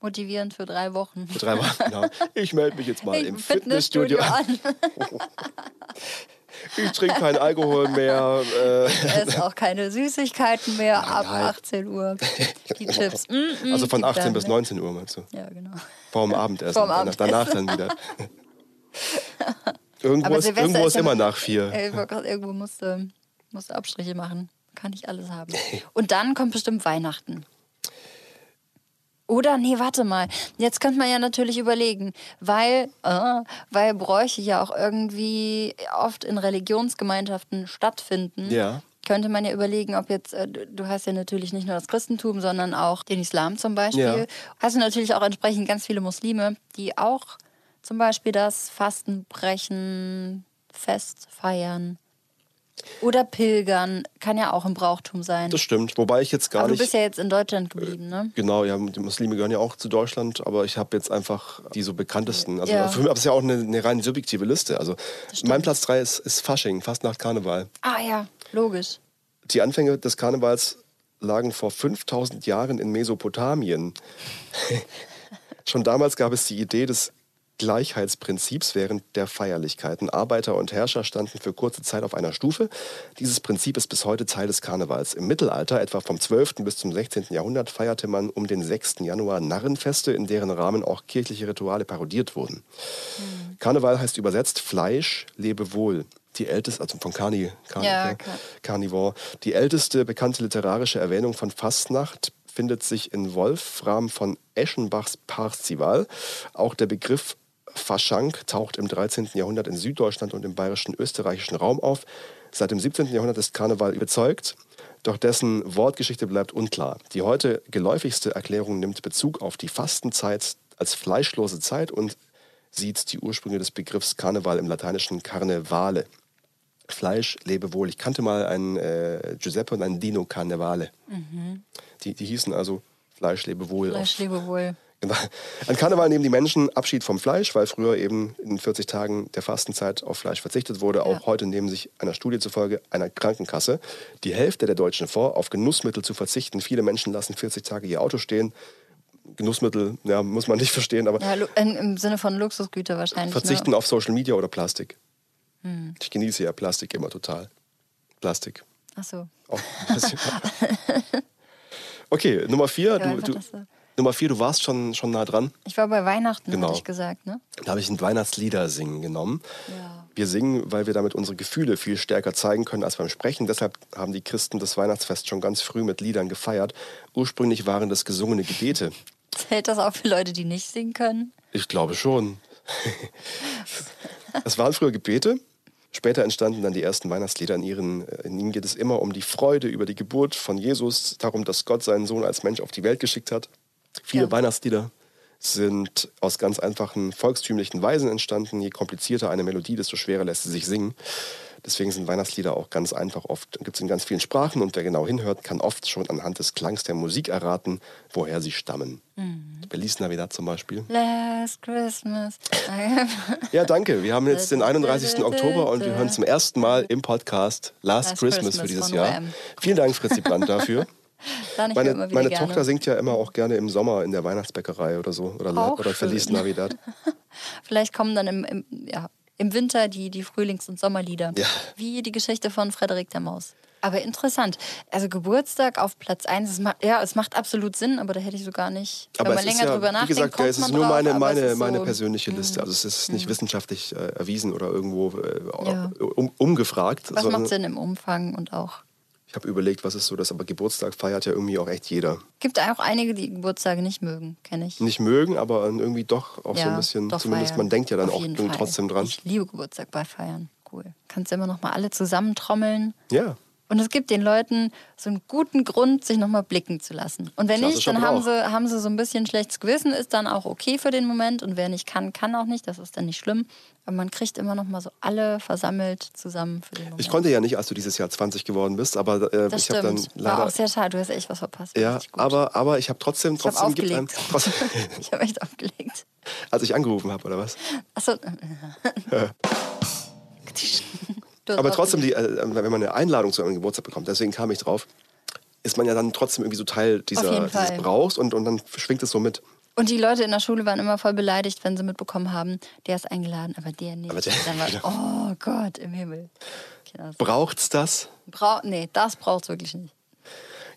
Motivierend für drei Wochen. Für drei Wochen, genau. Ich melde mich jetzt mal Hey, im Fitnessstudio an. an. Ich trinke keinen Alkohol mehr. Äh, Es auch keine Süßigkeiten mehr ab nein. 18 Uhr. Die Chips. Mm, mm, also von gib 18 dann, bis ne? 19 Uhr meinst du? Ja, genau. Vorm Abendessen. Vorm Abendessen. danach dann wieder. irgendwo Aber ist, Silvester irgendwo ist ist immer nach vier. Ich irgendwo musste, musste Abstriche machen. Kann ich alles haben. Und dann kommt bestimmt Weihnachten. Oder, nee, warte mal. Jetzt könnte man ja natürlich überlegen, weil, äh, weil Bräuche ja auch irgendwie oft in Religionsgemeinschaften stattfinden. Ja. Könnte man ja überlegen, ob jetzt, äh, du hast ja natürlich nicht nur das Christentum, sondern auch den Islam zum Beispiel. Ja. Hast du natürlich auch entsprechend ganz viele Muslime, die auch zum Beispiel das Fastenbrechen, Fest feiern. Oder Pilgern, kann ja auch im Brauchtum sein. Das stimmt. Wobei ich jetzt gar Aber du nicht. bist ja jetzt in Deutschland geblieben, ne? Genau, ja, die Muslime gehören ja auch zu Deutschland, aber ich habe jetzt einfach die so bekanntesten. Also Ja. für mich ist ja auch eine, eine rein subjektive Liste. Also mein Platz 3 ist, ist Fasching, fast nach Karneval. Ah ja, logisch. Die Anfänge des Karnevals lagen vor 5000 Jahren in Mesopotamien. Schon damals gab es die Idee des Gleichheitsprinzips während der Feierlichkeiten. Arbeiter und Herrscher standen für kurze Zeit auf einer Stufe. Dieses Prinzip ist bis heute Teil des Karnevals. Im Mittelalter, etwa vom 12. bis zum 16. Jahrhundert, feierte man um den 6. Januar Narrenfeste, in deren Rahmen auch kirchliche Rituale parodiert wurden. Karneval heißt übersetzt Fleisch, lebe wohl. Die älteste, also von Carni, Carni, Ja. Carnivore. Die älteste bekannte literarische Erwähnung von Fastnacht findet sich in Wolfram von Eschenbachs Parzival. Auch der Begriff Faschank taucht im 13. Jahrhundert in Süddeutschland und im bayerischen österreichischen Raum auf. Seit dem 17. Jahrhundert ist Karneval überzeugt, doch dessen Wortgeschichte bleibt unklar. Die heute geläufigste Erklärung nimmt Bezug auf die Fastenzeit als fleischlose Zeit und sieht die Ursprünge des Begriffs Karneval im lateinischen Carnevale. Fleisch, lebe wohl. Ich kannte mal einen äh, Giuseppe und einen Dino Carnevale. Die, die hießen also Fleisch, lebe wohl. Mhm. Fleisch, lebe wohl. Genau. An Karneval nehmen die Menschen Abschied vom Fleisch, weil früher eben in 40 Tagen der Fastenzeit auf Fleisch verzichtet wurde. Auch heute nehmen sich einer Studie zufolge einer Krankenkasse die Hälfte der Deutschen vor, auf Genussmittel zu verzichten. Viele Menschen lassen 40 Tage ihr Auto stehen. Genussmittel, ja, muss man nicht verstehen, aber Ja, im Sinne von Luxusgüter wahrscheinlich. verzichten Ne? auf Social Media oder Plastik. Hm. Ich genieße ja Plastik immer total. Plastik. Ach so. Auch. okay, Nummer vier. Ja, Du, du. Nummer vier, du warst schon, schon nah dran. Ich war bei Weihnachten, Genau. hatte ich gesagt, ne? Da habe ich ein Weihnachtslieder singen genommen. Ja. Wir singen, weil wir damit unsere Gefühle viel stärker zeigen können als beim Sprechen. Deshalb haben die Christen das Weihnachtsfest schon ganz früh mit Liedern gefeiert. Ursprünglich waren das gesungene Gebete. Zählt das auch für Leute, die nicht singen können? Ich glaube schon. Es waren früher Gebete. Später entstanden dann die ersten Weihnachtslieder. In, ihren, in ihnen geht es immer um die Freude über die Geburt von Jesus, darum, dass Gott seinen Sohn als Mensch auf die Welt geschickt hat. Viele Ja. Weihnachtslieder sind aus ganz einfachen volkstümlichen Weisen entstanden. Je komplizierter eine Melodie, desto schwerer lässt sie sich singen. Deswegen sind Weihnachtslieder auch ganz einfach oft, gibt es in ganz vielen Sprachen und wer genau hinhört, kann oft schon anhand des Klangs der Musik erraten, woher sie stammen. Mhm. Feliz Navidad zum Beispiel. Last Christmas. Ja, danke. Wir haben jetzt den 31. Oktober und wir hören zum ersten Mal im Podcast Last, Last Christmas, Christmas für dieses Jahr. Vielen Dank, Fritzi Brandt, dafür. Meine, meine gerne. Tochter singt ja immer auch gerne im Sommer in der Weihnachtsbäckerei oder so. Oder, Auch oder Feliz schön. Navidad. Vielleicht kommen dann im, im, ja, im Winter die, die Frühlings- und Sommerlieder. Ja. Wie die Geschichte von Frederik der Maus. Aber interessant. Also Geburtstag auf Platz 1, es macht, ja, es macht absolut Sinn, aber da hätte ich so gar nicht, Aber wenn man länger ja, drüber wie nachdenkt, gesagt, kommt es ist nur drauf, meine, meine, ist meine so, hm. persönliche Liste. Also es ist nicht wissenschaftlich äh, erwiesen oder irgendwo äh, Ja. um, umgefragt. Was macht Sinn im Umfang und auch. Ich habe überlegt, was ist so das, aber Geburtstag feiert ja irgendwie auch echt jeder. Gibt auch einige, die Geburtstage nicht mögen, kenne ich. Nicht mögen, aber irgendwie doch auch so ein bisschen, zumindest feiern. man denkt ja dann Auf auch trotzdem dran. Ich liebe Geburtstag bei Feiern. Cool. Kannst immer noch mal alle zusammentrommeln. Ja, Und es gibt den Leuten so einen guten Grund, sich nochmal blicken zu lassen. Und wenn nicht, dann haben sie, haben sie so ein bisschen schlechtes Gewissen, ist dann auch okay für den Moment. Und wer nicht kann, kann auch nicht. Das ist dann nicht schlimm. Aber man kriegt immer noch mal so alle versammelt zusammen für den Moment. ich konnte ja nicht, als du dieses Jahr 20 geworden bist, aber äh, ich habe dann stimmt. War leider. auch sehr schade. Du hast echt was verpasst. Ja, aber, aber ich habe trotzdem, ich habe trotzdem gibt aufgelegt. trotzdem, ich habe echt aufgelegt. als ich angerufen habe, oder was? Achso. Du hast Aber trotzdem, die, äh, wenn man eine Einladung zu einem Geburtstag bekommt, deswegen kam ich drauf, ist man ja dann trotzdem irgendwie so Teil dieser, dieses. Brauchs und, und dann schwingt es so mit. Und die Leute in der Schule waren immer voll beleidigt, wenn sie mitbekommen haben, der ist eingeladen, aber der nicht. Aber der- Dann war, genau. oh Gott, im Himmel. Das Braucht's das? Brau nee, das braucht es wirklich nicht.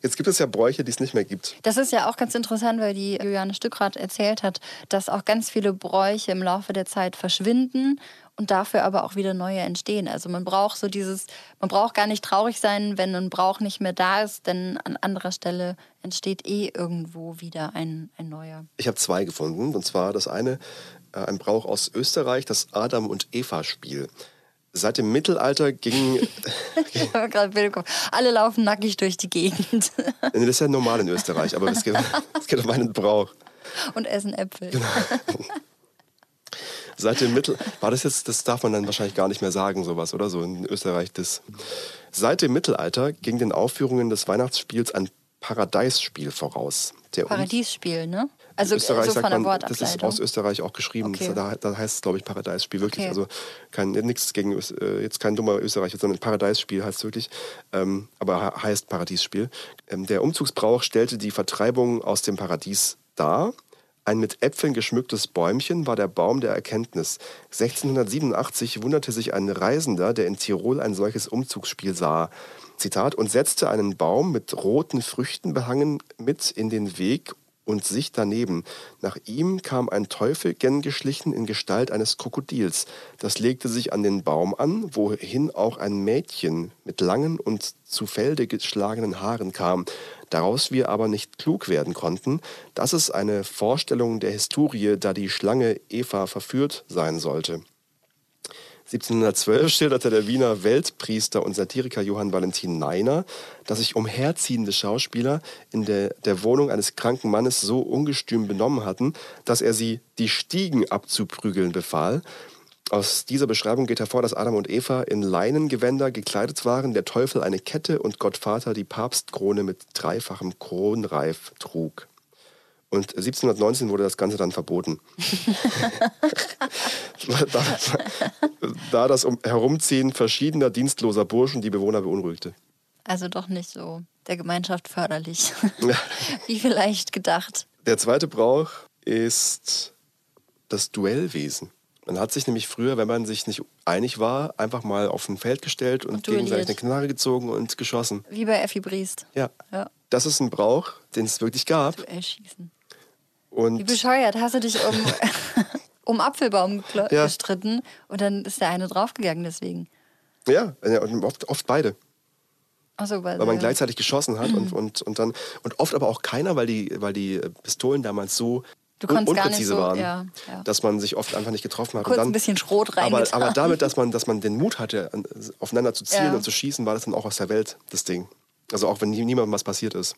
Jetzt gibt es ja Bräuche, die es nicht mehr gibt. Das ist ja auch ganz interessant, weil die Juliane Stückrath erzählt hat, dass auch ganz viele Bräuche im Laufe der Zeit verschwinden und dafür aber auch wieder neue entstehen. Also man braucht so dieses, man braucht gar nicht traurig sein, wenn ein Brauch nicht mehr da ist, denn an anderer Stelle entsteht eh irgendwo wieder ein, ein neuer. Ich habe zwei gefunden. Und zwar das eine, äh, ein Brauch aus Österreich, das Adam- und Eva-Spiel. Seit dem Mittelalter ging. Ich habe gerade Bild Kopf. Alle laufen nackig durch die Gegend Nee, das ist ja normal in Österreich, aber es geht, es geht um einen Brauch. und essen Äpfel. Genau. Seit dem Mittel war das jetzt, das darf man dann wahrscheinlich gar nicht mehr sagen, sowas, oder so in Österreich. Das. Seit dem Mittelalter ging den Aufführungen des Weihnachtsspiels ein Paradeisspiel voraus. Der Paradiesspiel, ne? Also Österreich so sagt man, das ist aus Österreich auch geschrieben. Okay. Da, da heißt es, glaube ich, Paradeisspiel wirklich. Okay. Also kein nichts gegen äh, jetzt kein dummer Österreicher, sondern Paradeisspiel heißt es wirklich, ähm, aber he- heißt Paradiesspiel. Ähm, der Umzugsbrauch stellte die Vertreibung aus dem Paradies dar. Ein mit Äpfeln geschmücktes Bäumchen war der Baum der Erkenntnis. 1687 wunderte sich ein Reisender, der in Tirol ein solches Umzugsspiel sah. Zitat, und setzte einen Baum mit roten Früchten behangen mit in den Weg und sich daneben. Nach ihm kam ein Teufel gen geschlichen in Gestalt eines Krokodils. Das legte sich an den Baum an, wohin auch ein Mädchen mit langen und zu Felde geschlagenen Haaren kam. Daraus wir aber nicht klug werden konnten, dass es eine Vorstellung der Historie, da die Schlange Eva verführt sein sollte. 1712 schilderte der Wiener Weltpriester und Satiriker Johann Valentin Neiner, dass sich umherziehende Schauspieler in der, der Wohnung eines kranken Mannes so ungestüm benommen hatten, dass er sie die Stiegen abzuprügeln befahl. Aus dieser Beschreibung geht hervor, dass Adam und Eva in Leinengewänder gekleidet waren, der Teufel eine Kette und Gottvater die Papstkrone mit dreifachem Kronreif trug. Und 1719 wurde das Ganze dann verboten. da, da das um Herumziehen verschiedener dienstloser Burschen die Bewohner beunruhigte. Also doch nicht so der Gemeinschaft förderlich. Wie vielleicht gedacht. Der zweite Brauch ist das Duellwesen. Man hat sich nämlich früher, wenn man sich nicht einig war, einfach mal auf ein Feld gestellt und, Und gegenseitig eine Knarre gezogen und geschossen. Wie bei Effi Briest. Ja. Ja. Das ist ein Brauch, den es wirklich gab. Duell schießen. Wie Und bescheuert. Hast du dich um, um Apfelbaum Ja. gestritten und dann ist der eine draufgegangen deswegen. ja, oft, oft beide. Achso, weil, weil man gleichzeitig geschossen hat und, und, und dann und oft aber auch keiner, weil die, weil die Pistolen damals so un unpräzise so- waren, ja, ja. dass man sich oft einfach nicht getroffen hat. Kurz und dann, ein bisschen Schrot aber, reingetan. aber damit, dass man, dass man den Mut hatte, an- aufeinander zu zielen Ja. und zu schießen, war das dann auch aus der Welt, das Ding. Also auch wenn nie- niemandem was passiert ist.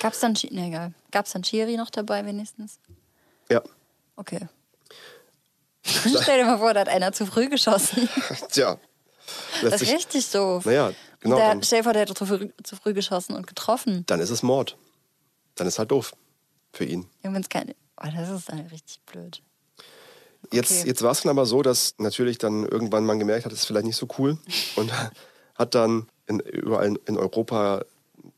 Gab's dann, Chi- nee, egal. Gab's dann Chiri noch dabei wenigstens? Ja. Okay. Stell dir mal vor, da hat einer zu früh geschossen. Tja. Das ist richtig so. Naja, genau. Der, Dann, stell dir vor, der hätte zu früh, zu früh geschossen und getroffen. dann ist es Mord. Dann ist halt doof für ihn. Irgendwenn's keine. Oh, das ist dann richtig blöd. Jetzt, Okay. jetzt war es dann aber so, dass natürlich dann irgendwann man gemerkt hat, das ist vielleicht nicht so cool und hat dann in, überall in Europa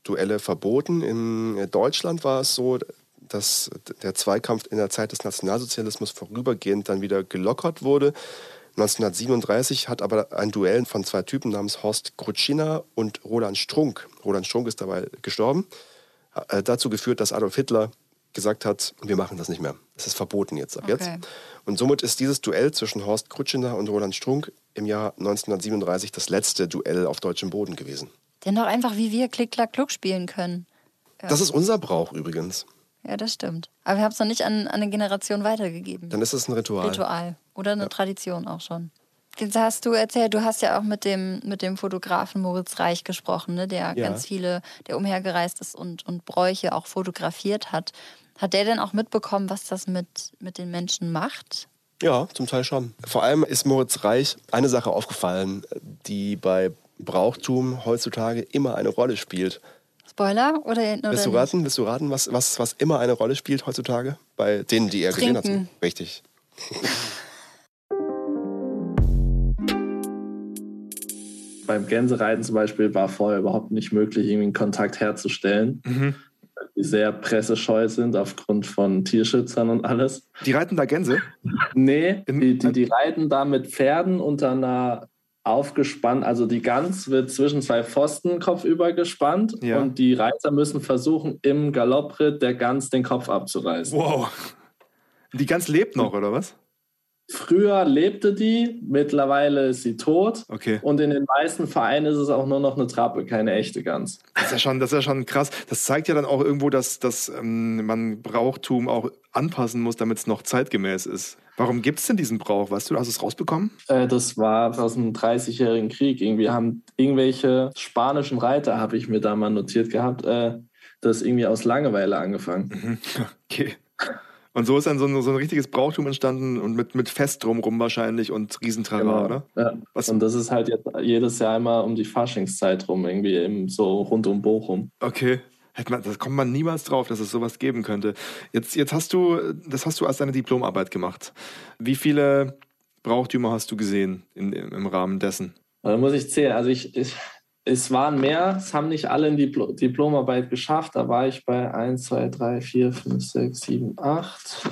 Duelle verboten. In Deutschland war es so, dass der Zweikampf in der Zeit des Nationalsozialismus vorübergehend dann wieder gelockert wurde. 1937 hat aber ein Duell von zwei Typen namens Horst Krutschina und Roland Strunk, Roland Strunk ist dabei gestorben, äh, dazu geführt, dass Adolf Hitler gesagt hat, wir machen das nicht mehr. Es ist verboten jetzt ab Okay. jetzt. Und somit ist dieses Duell zwischen Horst Krutschiner und Roland Strunk im Jahr 1937 das letzte Duell auf deutschem Boden gewesen. Den doch einfach wie wir Klick, Klack, Kluck spielen können. Das ist unser Brauch übrigens. Ja, das stimmt. Aber wir haben es noch nicht an, an eine Generation weitergegeben. Dann ist es ein Ritual. Ritual. Oder eine Tradition auch schon. Jetzt hast du erzählt, du hast ja auch mit dem, mit dem Fotografen Moritz Reich gesprochen, ne, der Ja. ganz viele, der umhergereist ist und, und Bräuche auch fotografiert hat. Hat der denn auch mitbekommen, was das mit, mit den Menschen macht? Ja, zum Teil schon. Vor allem ist Moritz Reich eine Sache aufgefallen, die bei Brauchtum heutzutage immer eine Rolle spielt. Spoiler? Oder, oder Willst du nicht? raten, willst du raten was, was, was immer eine Rolle spielt heutzutage? Bei denen, die er gesehen hat. Richtig. Beim Gänsereiten zum Beispiel war vorher überhaupt nicht möglich, irgendwie einen Kontakt herzustellen. Mhm. weil Die sehr pressescheu sind aufgrund von Tierschützern und alles. Die reiten da Gänse? Nee, die, die, die reiten da mit Pferden unter einer aufgespannt, also die Gans wird zwischen zwei Pfosten kopfüber gespannt Ja. und die Reiter müssen versuchen, im Galoppritt der Gans den Kopf abzureißen. Wow. Die Gans lebt noch, oder was? Früher lebte die, mittlerweile ist sie tot Okay. und in den meisten Vereinen ist es auch nur noch eine Trappe, keine echte Gans. Das ist ja schon, das ist ja schon krass. Das zeigt ja dann auch irgendwo, dass, dass ähm, man Brauchtum auch anpassen muss, damit es noch zeitgemäß ist. Warum gibt es denn diesen Brauch? Weißt du, hast du es rausbekommen? Äh, das war aus dem 30-jährigen Krieg. Irgendwie haben irgendwelche spanischen Reiter, habe ich mir da mal notiert gehabt, äh, das irgendwie aus Langeweile angefangen. Okay. Und so ist dann so ein, so ein richtiges Brauchtum entstanden und mit, mit Fest drumrum wahrscheinlich und Riesentrara, oder? Ja. Was- Und das ist halt jetzt jedes Jahr immer um die Faschingszeit rum, irgendwie im, so rund um Bochum. Okay. Hätte man, das kommt man niemals drauf, dass es sowas geben könnte. Jetzt, jetzt hast du, das hast du als deine Diplomarbeit gemacht. Wie viele Brauchtümer hast du gesehen in, im Rahmen dessen? Da muss ich zählen. Also ich, ich, es waren mehr, es haben nicht alle in die Dipl- Diplomarbeit geschafft. Da war ich bei 1, 2, 3, 4, 5, 6, 7, 8,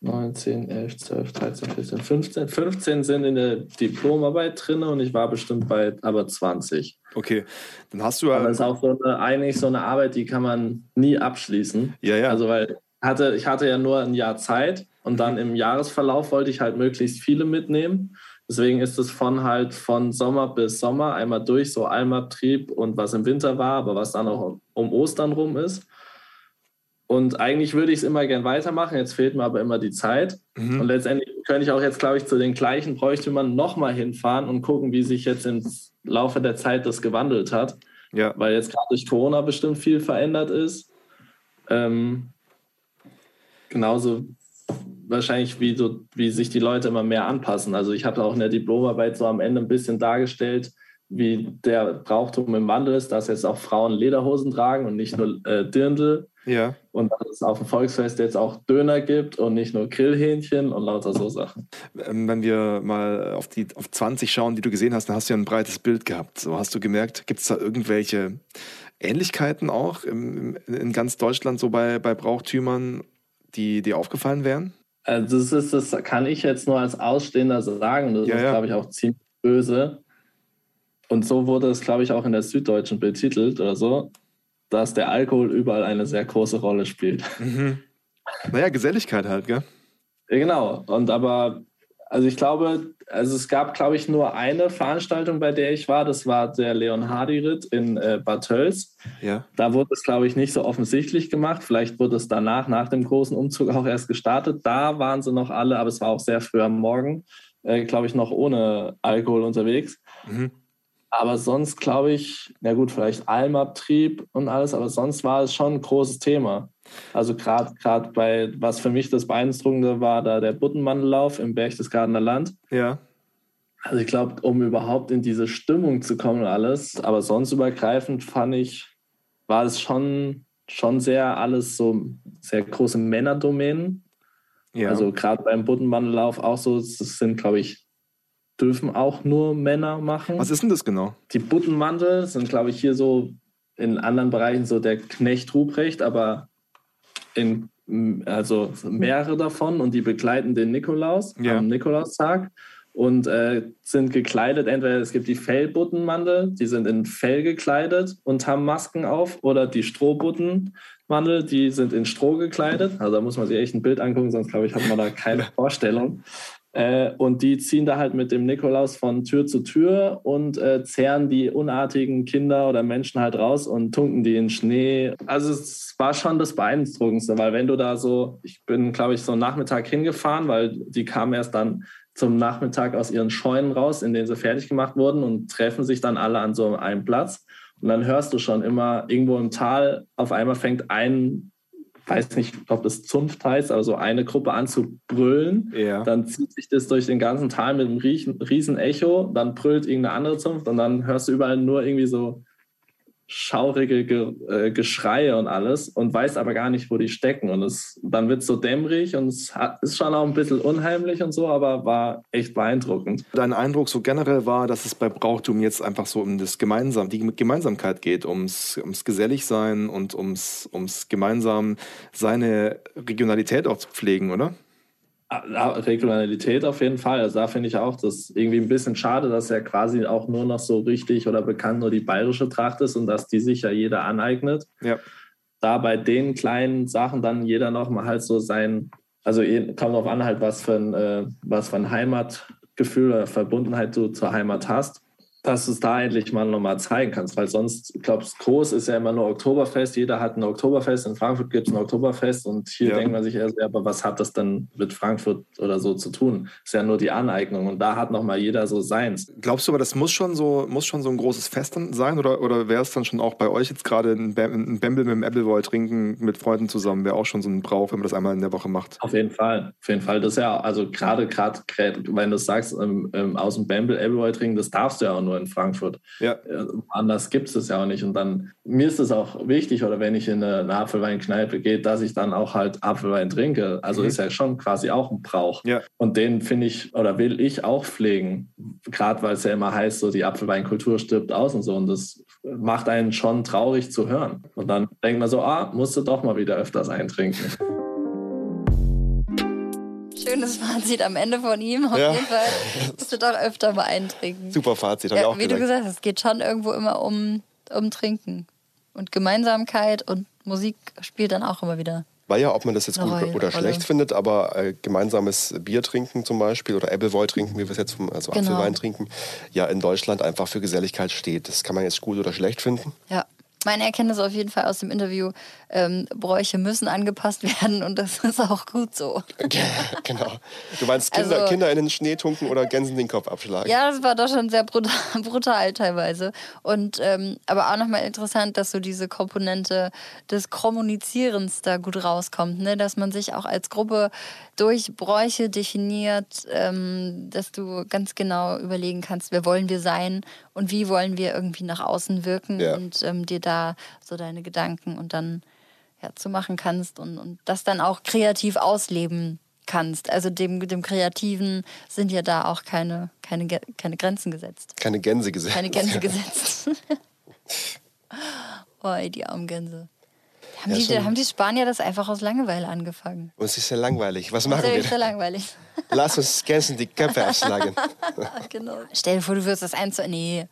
9, 10, 11, 12, 13, 14, 15. 15 sind in der Diplomarbeit drin und ich war bestimmt bei aber 20. Okay, dann hast du Aber ja. das ist auch so eine, eigentlich so eine Arbeit, die kann man nie abschließen. Ja, ja. Also weil hatte, ich hatte ja nur ein Jahr Zeit und dann im Jahresverlauf wollte ich halt möglichst viele mitnehmen. Deswegen ist es von halt von Sommer bis Sommer einmal durch, so Almabtrieb und was im Winter war, aber was dann auch um Ostern rum ist. Und eigentlich würde ich es immer gern weitermachen, jetzt fehlt mir aber immer die Zeit. Mhm. Und letztendlich könnte ich auch jetzt, glaube ich, zu den gleichen Bräuchtümern nochmal hinfahren und gucken, wie sich jetzt im Laufe der Zeit das gewandelt hat ja. weil jetzt gerade durch Corona bestimmt viel verändert ist. Ähm, genauso wahrscheinlich, wie, so, wie sich die Leute immer mehr anpassen. Also ich habe auch in der Diplomarbeit so am Ende ein bisschen dargestellt, wie der Brauchtum im Wandel ist, dass jetzt auch Frauen Lederhosen tragen und nicht nur äh, Dirndl Ja. und dass es auf dem Volksfest jetzt auch Döner gibt und nicht nur Grillhähnchen und lauter so Sachen. Ähm, Wenn wir mal auf die auf 20 schauen, die du gesehen hast, dann hast du ja ein breites Bild gehabt. So hast du gemerkt, gibt es da irgendwelche Ähnlichkeiten auch im, in ganz Deutschland so bei, bei Brauchtümern, die dir aufgefallen wären? Also das ist, das kann ich jetzt nur als Ausstehender sagen. Das Ja, ist, ja. glaube ich, auch ziemlich böse. Und so wurde es, glaube ich, auch in der Süddeutschen betitelt oder so, dass der Alkohol überall eine sehr große Rolle spielt. Mhm. Naja, Geselligkeit halt, gell? Ja, genau. Und aber, also ich glaube, also es gab, glaube ich, nur eine Veranstaltung, bei der ich war. Das war der Leon-Hardy-Ritt in äh, Bad Tölz. Ja. Da wurde es, glaube ich, nicht so offensichtlich gemacht. Vielleicht wurde es danach, nach dem großen Umzug auch erst gestartet. Da waren sie noch alle, aber es war auch sehr früh am Morgen, äh, glaube ich, noch ohne Alkohol unterwegs. Mhm. Aber sonst glaube ich, na gut, vielleicht Almabtrieb und alles, aber sonst war es schon ein großes Thema. Also gerade gerade bei, was für mich das Beeindruckende war, da der Buttenmandellauf im Berchtesgadener Land. Ja. Also ich glaube, um überhaupt in diese Stimmung zu kommen und alles, aber sonst übergreifend fand ich, war es schon, schon sehr alles so sehr große Männerdomänen. ja. Also gerade beim Buttenmandellauf auch so, das sind, glaube ich, dürfen auch nur Männer machen. Was ist denn das genau? Die Buttenmandel sind, glaube ich, hier so in anderen Bereichen so der Knecht Ruprecht, aber in, also mehrere davon und die begleiten den Nikolaus Ja. am Nikolaustag. und äh, sind gekleidet. Entweder es gibt die Fellbuttenmandel, die sind in Fell gekleidet und haben Masken auf, oder die Strohbuttenmandel, die sind in Stroh gekleidet. Also da muss man sich echt ein Bild angucken, sonst glaube ich, hat man da keine Vorstellung. Äh, und die ziehen da halt mit dem Nikolaus von Tür zu Tür und äh, zehren die unartigen Kinder oder Menschen halt raus und tunken die in Schnee. Also es war schon das Beeindruckendste, weil wenn du da so, ich bin, glaube ich, so Nachmittag hingefahren, weil die kamen erst dann zum Nachmittag aus ihren Scheunen raus, in denen sie fertig gemacht wurden und treffen sich dann alle an so einem Platz. Und dann hörst du schon immer irgendwo im Tal, auf einmal fängt ein weiß nicht, ob das Zunft heißt, aber so eine Gruppe an zu brüllen. Ja. Dann zieht sich das durch den ganzen Tal mit einem riesen Echo, dann brüllt irgendeine andere Zunft und dann hörst du überall nur irgendwie so schaurige Ge äh, Geschreie und alles und weiß aber gar nicht, wo die stecken. Und es, dann wird es so dämmerig und es hat, ist schon auch ein bisschen unheimlich und so, aber war echt beeindruckend. Dein Eindruck so generell war, dass es bei Brauchtum jetzt einfach so um das Gemeinsam, die Gemeinsamkeit geht, ums, ums Geselligsein und ums, ums gemeinsam seine Regionalität auch zu pflegen, oder? Regionalität auf jeden Fall. Also da finde ich auch das irgendwie ein bisschen schade, dass er quasi auch nur noch so richtig oder bekannt nur die bayerische Tracht ist und dass die sich ja jeder aneignet. Ja. Da bei den kleinen Sachen dann jeder noch mal halt so sein, also kommt darauf an halt, was für ein, äh, was für ein Heimatgefühl oder Verbundenheit du zur Heimat hast dass du es da endlich mal nochmal zeigen kannst, weil sonst, ich glaube, groß ist ja immer nur Oktoberfest, jeder hat ein Oktoberfest, in Frankfurt gibt es ein Oktoberfest und hier ja. denkt man sich eher so, aber was hat das denn mit Frankfurt oder so zu tun? Ist ja nur die Aneignung und da hat nochmal jeder so seins. Glaubst du aber, das muss schon so, muss schon so ein großes Fest dann sein oder, oder wäre es dann schon auch bei euch jetzt gerade ein, ein Bembel mit dem Appleboy trinken mit Freunden zusammen, wäre auch schon so ein Brauch, wenn man das einmal in der Woche macht? Auf jeden Fall, auf jeden Fall. Das ist ja, also gerade, gerade, wenn du sagst, ähm, ähm, aus dem Bembel Appleboy trinken, das darfst du ja auch nur nur in Frankfurt. Ja. Anders gibt es es ja auch nicht. Und dann, mir ist es auch wichtig, oder wenn ich in eine, eine Apfelweinkneipe gehe, dass ich dann auch halt Apfelwein trinke. Also mhm. ist ja schon quasi auch ein Brauch. Ja. Und den finde ich oder will ich auch pflegen. Gerade weil es ja immer heißt, so die Apfelweinkultur stirbt aus und so. Und das macht einen schon traurig zu hören. Und dann denkt man so, ah, musst du doch mal wieder öfters eintrinken. Schönes Fazit am Ende von ihm. Auf ja. jeden Fall musst du doch öfter mal eintrinken. Super Fazit, ja, auch Wie gesagt. du gesagt hast, es geht schon irgendwo immer um, um Trinken. Und Gemeinsamkeit und Musik spielt dann auch immer wieder. Weil ja, ob man das jetzt gut Rolle. oder schlecht findet, aber äh, gemeinsames Bier trinken zum Beispiel oder Appleboy trinken, wie wir es jetzt, vom, also genau. Apfelwein trinken, ja in Deutschland einfach für Geselligkeit steht. Das kann man jetzt gut oder schlecht finden. Ja. Meine Erkenntnis auf jeden Fall aus dem Interview, ähm, Bräuche müssen angepasst werden und das ist auch gut so. genau. Du meinst Kinder, also, Kinder in den Schnee tunken oder Gänsen den Kopf abschlagen? Ja, das war doch schon sehr brutal, brutal teilweise. Und ähm, aber auch nochmal interessant, dass so diese Komponente des Kommunizierens da gut rauskommt, ne? dass man sich auch als Gruppe durch Bräuche definiert, ähm, dass du ganz genau überlegen kannst, wer wollen wir sein und wie wollen wir irgendwie nach außen wirken ja. und ähm, dir da so deine Gedanken und dann ja, zu machen kannst und, und das dann auch kreativ ausleben kannst. Also dem, dem Kreativen sind ja da auch keine, keine, keine Grenzen gesetzt. Keine Gänse gesetzt. Keine Gänse gesetzt. oh, die armen Gänse. Haben, ja, die, haben die Spanier das einfach aus Langeweile angefangen? Uns ist ja langweilig. Was machen wir? Ist ja langweilig. Lass uns Gänsen die Köpfe abschlagen. genau. Stell dir vor, du wirst das eins zu. Nee.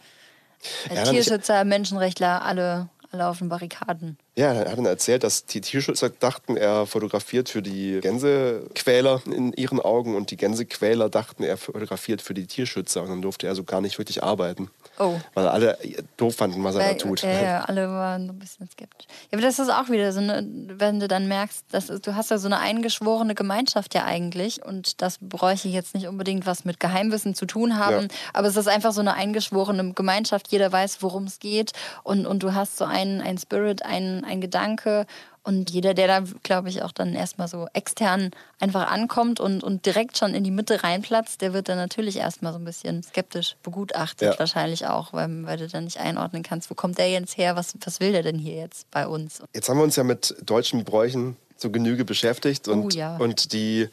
Ja, Tierschützer, Menschenrechtler, alle alle auf den Barrikaden. Ja, er hat dann erzählt, dass die Tierschützer dachten, er fotografiert für die Gänsequäler in ihren Augen und die Gänsequäler dachten, er fotografiert für die Tierschützer und dann durfte er so gar nicht wirklich arbeiten. Oh. Weil alle doof fanden, was er da tut. Ja, ja, alle waren so ein bisschen skeptisch. Ja, aber das ist auch wieder so, eine, wenn du dann merkst, dass du hast ja so eine eingeschworene Gemeinschaft ja eigentlich und das bräuchte jetzt nicht unbedingt was mit Geheimwissen zu tun haben, ja. aber es ist einfach so eine eingeschworene Gemeinschaft, jeder weiß, worum es geht und, und du hast so einen, einen Spirit, einen, einen Gedanke und jeder, der da, glaube ich, auch dann erstmal so extern einfach ankommt und, und direkt schon in die Mitte reinplatzt, der wird dann natürlich erstmal so ein bisschen skeptisch begutachtet, ja. wahrscheinlich auch, weil, weil du dann nicht einordnen kannst, wo kommt der jetzt her, was, was will der denn hier jetzt bei uns? Jetzt haben wir uns ja mit deutschen Bräuchen zu Genüge beschäftigt und, oh, ja. und die,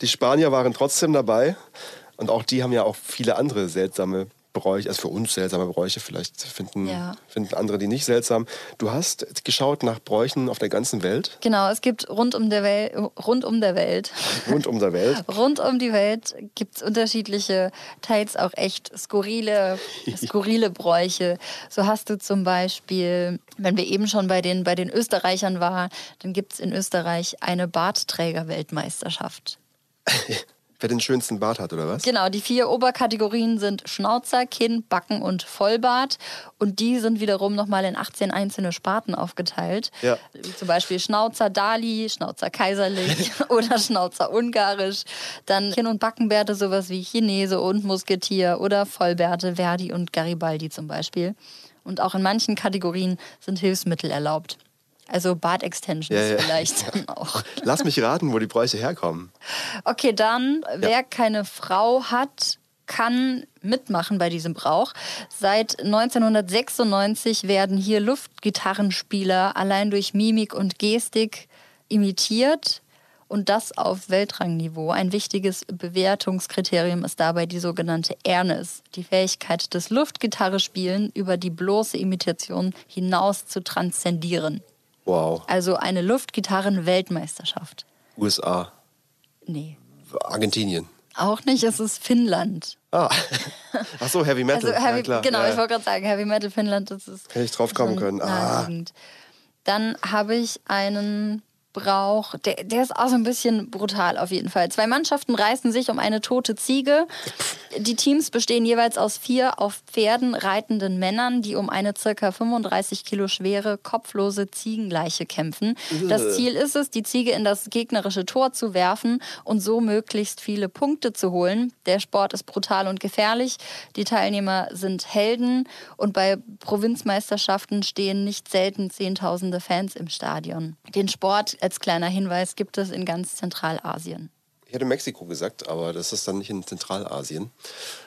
die Spanier waren trotzdem dabei. Und auch die haben ja auch viele andere seltsame Bräuche, also für uns seltsame Bräuche, vielleicht finden, Ja. finden andere die nicht seltsam. Du hast geschaut nach Bräuchen auf der ganzen Welt, Genau, es gibt rund um der Welt, rund um der Welt, rund um der Welt. rund um die Welt gibt es unterschiedliche, teils auch echt skurrile, skurrile Bräuche. So hast du zum Beispiel, wenn wir eben schon bei den, bei den Österreichern waren, dann gibt es in Österreich eine Bartträger-Weltmeisterschaft. Wer den schönsten Bart hat, oder was? Genau, die vier Oberkategorien sind Schnauzer, Kinn, Backen und Vollbart. Und die sind wiederum nochmal in 18 einzelne Sparten aufgeteilt. Ja. Wie zum Beispiel Schnauzer Dali, Schnauzer Kaiserlich oder Schnauzer Ungarisch. Dann Kinn- und Backenbärte, sowas wie Chinese und Musketier oder Vollbärte, Verdi und Garibaldi zum Beispiel. Und auch in manchen Kategorien sind Hilfsmittel erlaubt. Also Bart-Extensions Ja, ja. vielleicht dann auch. Lass mich raten, wo die Bräuche herkommen. Okay, dann, wer keine Frau hat, kann mitmachen bei diesem Brauch. Seit 1996 werden hier Luftgitarrenspieler allein durch Mimik und Gestik imitiert und das auf Weltrangniveau. Ein wichtiges Bewertungskriterium ist dabei die sogenannte Airness, die Fähigkeit des Luftgitarrespielen über die bloße Imitation hinaus zu transzendieren. Wow. Also eine Luftgitarren-Weltmeisterschaft. USA, Nee. Argentinien. Auch nicht, es ist Finnland. Ah. Ach so, Heavy Metal. Also Heavy, ja, genau, ja. ich wollte gerade sagen, Heavy Metal Finnland, das ist. Hätte ich drauf kommen können. Ah. Dann habe ich einen Brauch, der, der ist auch so ein bisschen brutal auf jeden Fall. Zwei Mannschaften reißen sich um eine tote Ziege. Die Teams bestehen jeweils aus vier auf Pferden reitenden Männern, die um eine circa 35 Kilo schwere, kopflose Ziegenleiche kämpfen. Das Ziel ist es, die Ziege in das gegnerische Tor zu werfen und so möglichst viele Punkte zu holen. Der Sport ist brutal und gefährlich. Die Teilnehmer sind Helden und bei Provinzmeisterschaften stehen nicht selten Zehntausende Fans im Stadion. Den Sport als kleiner Hinweis gibt es in ganz Zentralasien. Ich hätte Mexiko gesagt, aber das ist dann nicht in Zentralasien.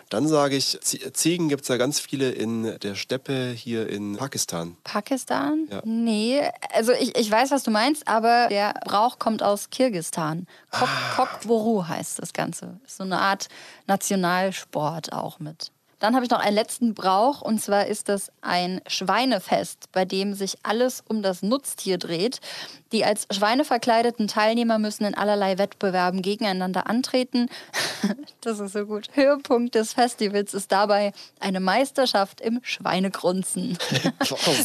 Dann sage ich, Zie- Ziegen gibt es ja ganz viele in der Steppe hier in Pakistan. Pakistan? Ja. Nee, also ich, ich weiß, was du meinst, aber der Brauch kommt aus Kirgistan. Kok, Kokboru heißt das Ganze. Ist so eine Art Nationalsport auch mit. Dann habe ich noch einen letzten Brauch und zwar ist das ein Schweinefest, bei dem sich alles um das Nutztier dreht. Die als Schweine verkleideten Teilnehmer müssen in allerlei Wettbewerben gegeneinander antreten. Das ist so gut. Höhepunkt des Festivals ist dabei eine Meisterschaft im Schweinegrunzen.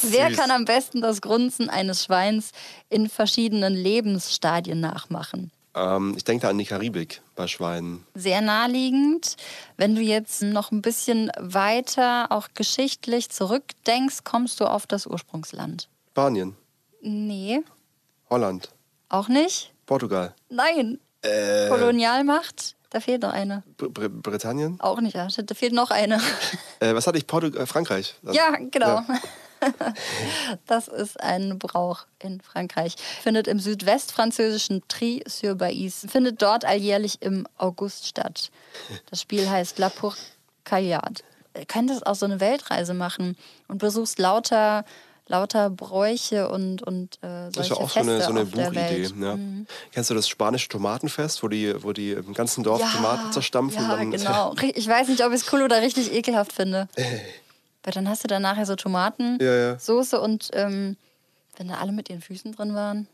Wer süß. kann am besten das Grunzen eines Schweins in verschiedenen Lebensstadien nachmachen? Ähm, ich denke da an die Karibik bei Schweinen. Sehr naheliegend. Wenn du jetzt noch ein bisschen weiter, auch geschichtlich zurückdenkst, kommst du auf das Ursprungsland. Spanien, Nee, Holland, auch nicht? Portugal, Nein. Äh. Kolonialmacht? Da fehlt noch eine. Br Br Britannien. Auch nicht, ja. da fehlt noch eine. Äh, was hatte ich? Portug äh, Frankreich. Ja, genau. Ja. Das ist ein Brauch in Frankreich. Findet im südwestfranzösischen Tri-sur-Baïs. Findet dort alljährlich im August statt. Das Spiel heißt La Pourcaillade. Du könntest auch so eine Weltreise machen und besuchst lauter, lauter Bräuche und, und äh, solche Das ist ja auch so Feste eine, so eine auf der Buchidee. Welt. Mhm. Ja. Kennst du das spanische Tomatenfest, wo die, wo die im ganzen Dorf Tomaten zerstampfen? Ja, genau. Ich weiß nicht, ob ich es cool oder richtig ekelhaft finde. Weil dann hast du dann nachher so Tomaten, Ja, ja. Soße und ähm, wenn da alle mit ihren Füßen drin waren.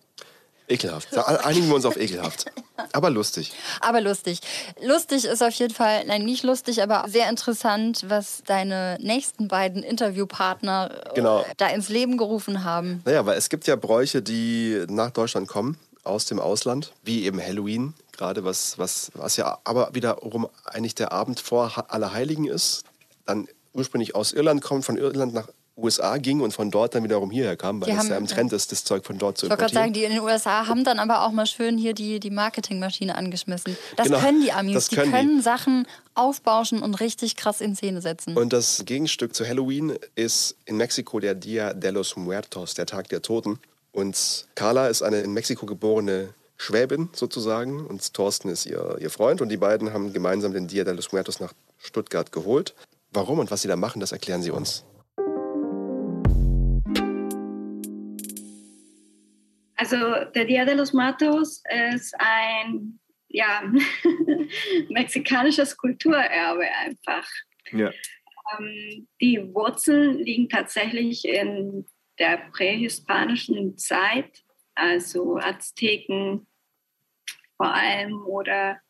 Ekelhaft. Da einigen wir uns auf ekelhaft. Aber lustig. Aber lustig. Lustig ist auf jeden Fall, nein, nicht lustig, aber sehr interessant, was deine nächsten beiden Interviewpartner äh, Genau. da ins Leben gerufen haben. Naja, weil es gibt ja Bräuche, die nach Deutschland kommen, aus dem Ausland, wie eben Halloween, gerade was, was, was ja aber wiederum eigentlich der Abend vor Allerheiligen ist, dann ursprünglich aus Irland kommt, von Irland nach USA ging und von dort dann wiederum hierher kam, weil Die es haben- ja im Trend ist, das Zeug von dort zu Ich wollte gerade sagen, importieren. die in den USA haben dann aber auch mal schön hier die, die Marketingmaschine angeschmissen. Das Genau, können die Amis. die können die. können Sachen aufbauschen und richtig krass in Szene setzen. Und das Gegenstück zu Halloween ist in Mexiko der Dia de los Muertos, der Tag der Toten. Und Carla ist eine in Mexiko geborene Schwäbin sozusagen und Thorsten ist ihr, ihr Freund und die beiden haben gemeinsam den Dia de los Muertos nach Stuttgart geholt. Warum und was sie da machen, das erklären sie uns. Also der Dia de los Muertos ist ein ja, mexikanisches Kulturerbe einfach. Ja. ähm, die Wurzeln liegen tatsächlich in der prähispanischen Zeit, also Azteken vor allem oder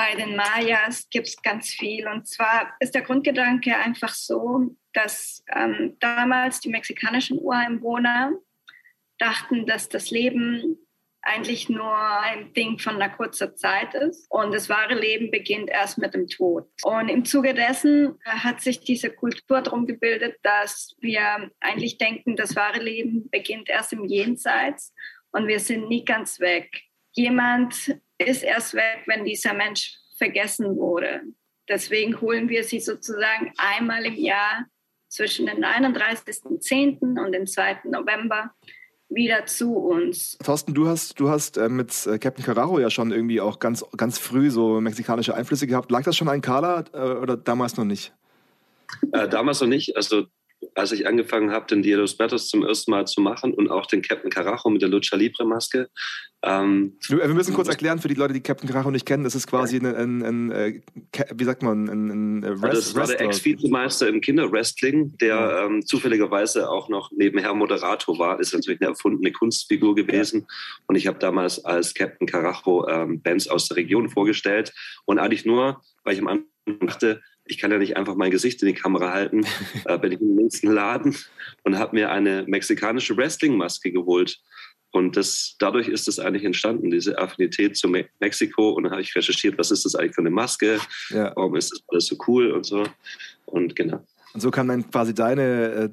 bei den Mayas gibt es ganz viel. Und zwar ist der Grundgedanke einfach so, dass ähm, damals die mexikanischen Ureinwohner dachten, dass das Leben eigentlich nur ein Ding von einer kurzen Zeit ist und das wahre Leben beginnt erst mit dem Tod. Und im Zuge dessen hat sich diese Kultur darum gebildet, dass wir eigentlich denken, das wahre Leben beginnt erst im Jenseits und wir sind nie ganz weg. Jemand ist erst weg, wenn dieser Mensch vergessen wurde. Deswegen holen wir sie sozusagen einmal im Jahr zwischen dem 31.10. und dem 2. November wieder zu uns. Thorsten, du hast, du hast äh, mit äh, Captain Carraro ja schon irgendwie auch ganz, ganz früh so mexikanische Einflüsse gehabt. Lag das schon an Carla äh, oder damals noch nicht? Äh, damals noch nicht. Also als ich angefangen habe, den Dia Muertos zum ersten Mal zu machen und auch den Captain Carajo mit der Lucha Libre Maske. Ähm, wir müssen kurz erklären für die Leute, die Captain Carajo nicht kennen. Das ist quasi ein, ein, ein, ein wie sagt man, ein, ein Rest, Das war der Ex-Vizemeister im Kinderwrestling, der ja. ähm, zufälligerweise auch noch nebenher Moderator war. Ist natürlich eine erfundene Kunstfigur gewesen. Ja. Und ich habe damals als Captain Carajo ähm, Bands aus der Region vorgestellt und eigentlich nur, weil ich am Anfang dachte, ich kann ja nicht einfach mein Gesicht in die Kamera halten, äh, bin ich im nächsten Laden und habe mir eine mexikanische Wrestling-Maske geholt. Und das, dadurch ist es eigentlich entstanden, diese Affinität zu Me Mexiko. Und dann habe ich recherchiert, was ist das eigentlich für eine Maske? Ja. Warum ist das alles so cool und so. Und genau. Und so kam dann quasi deine äh,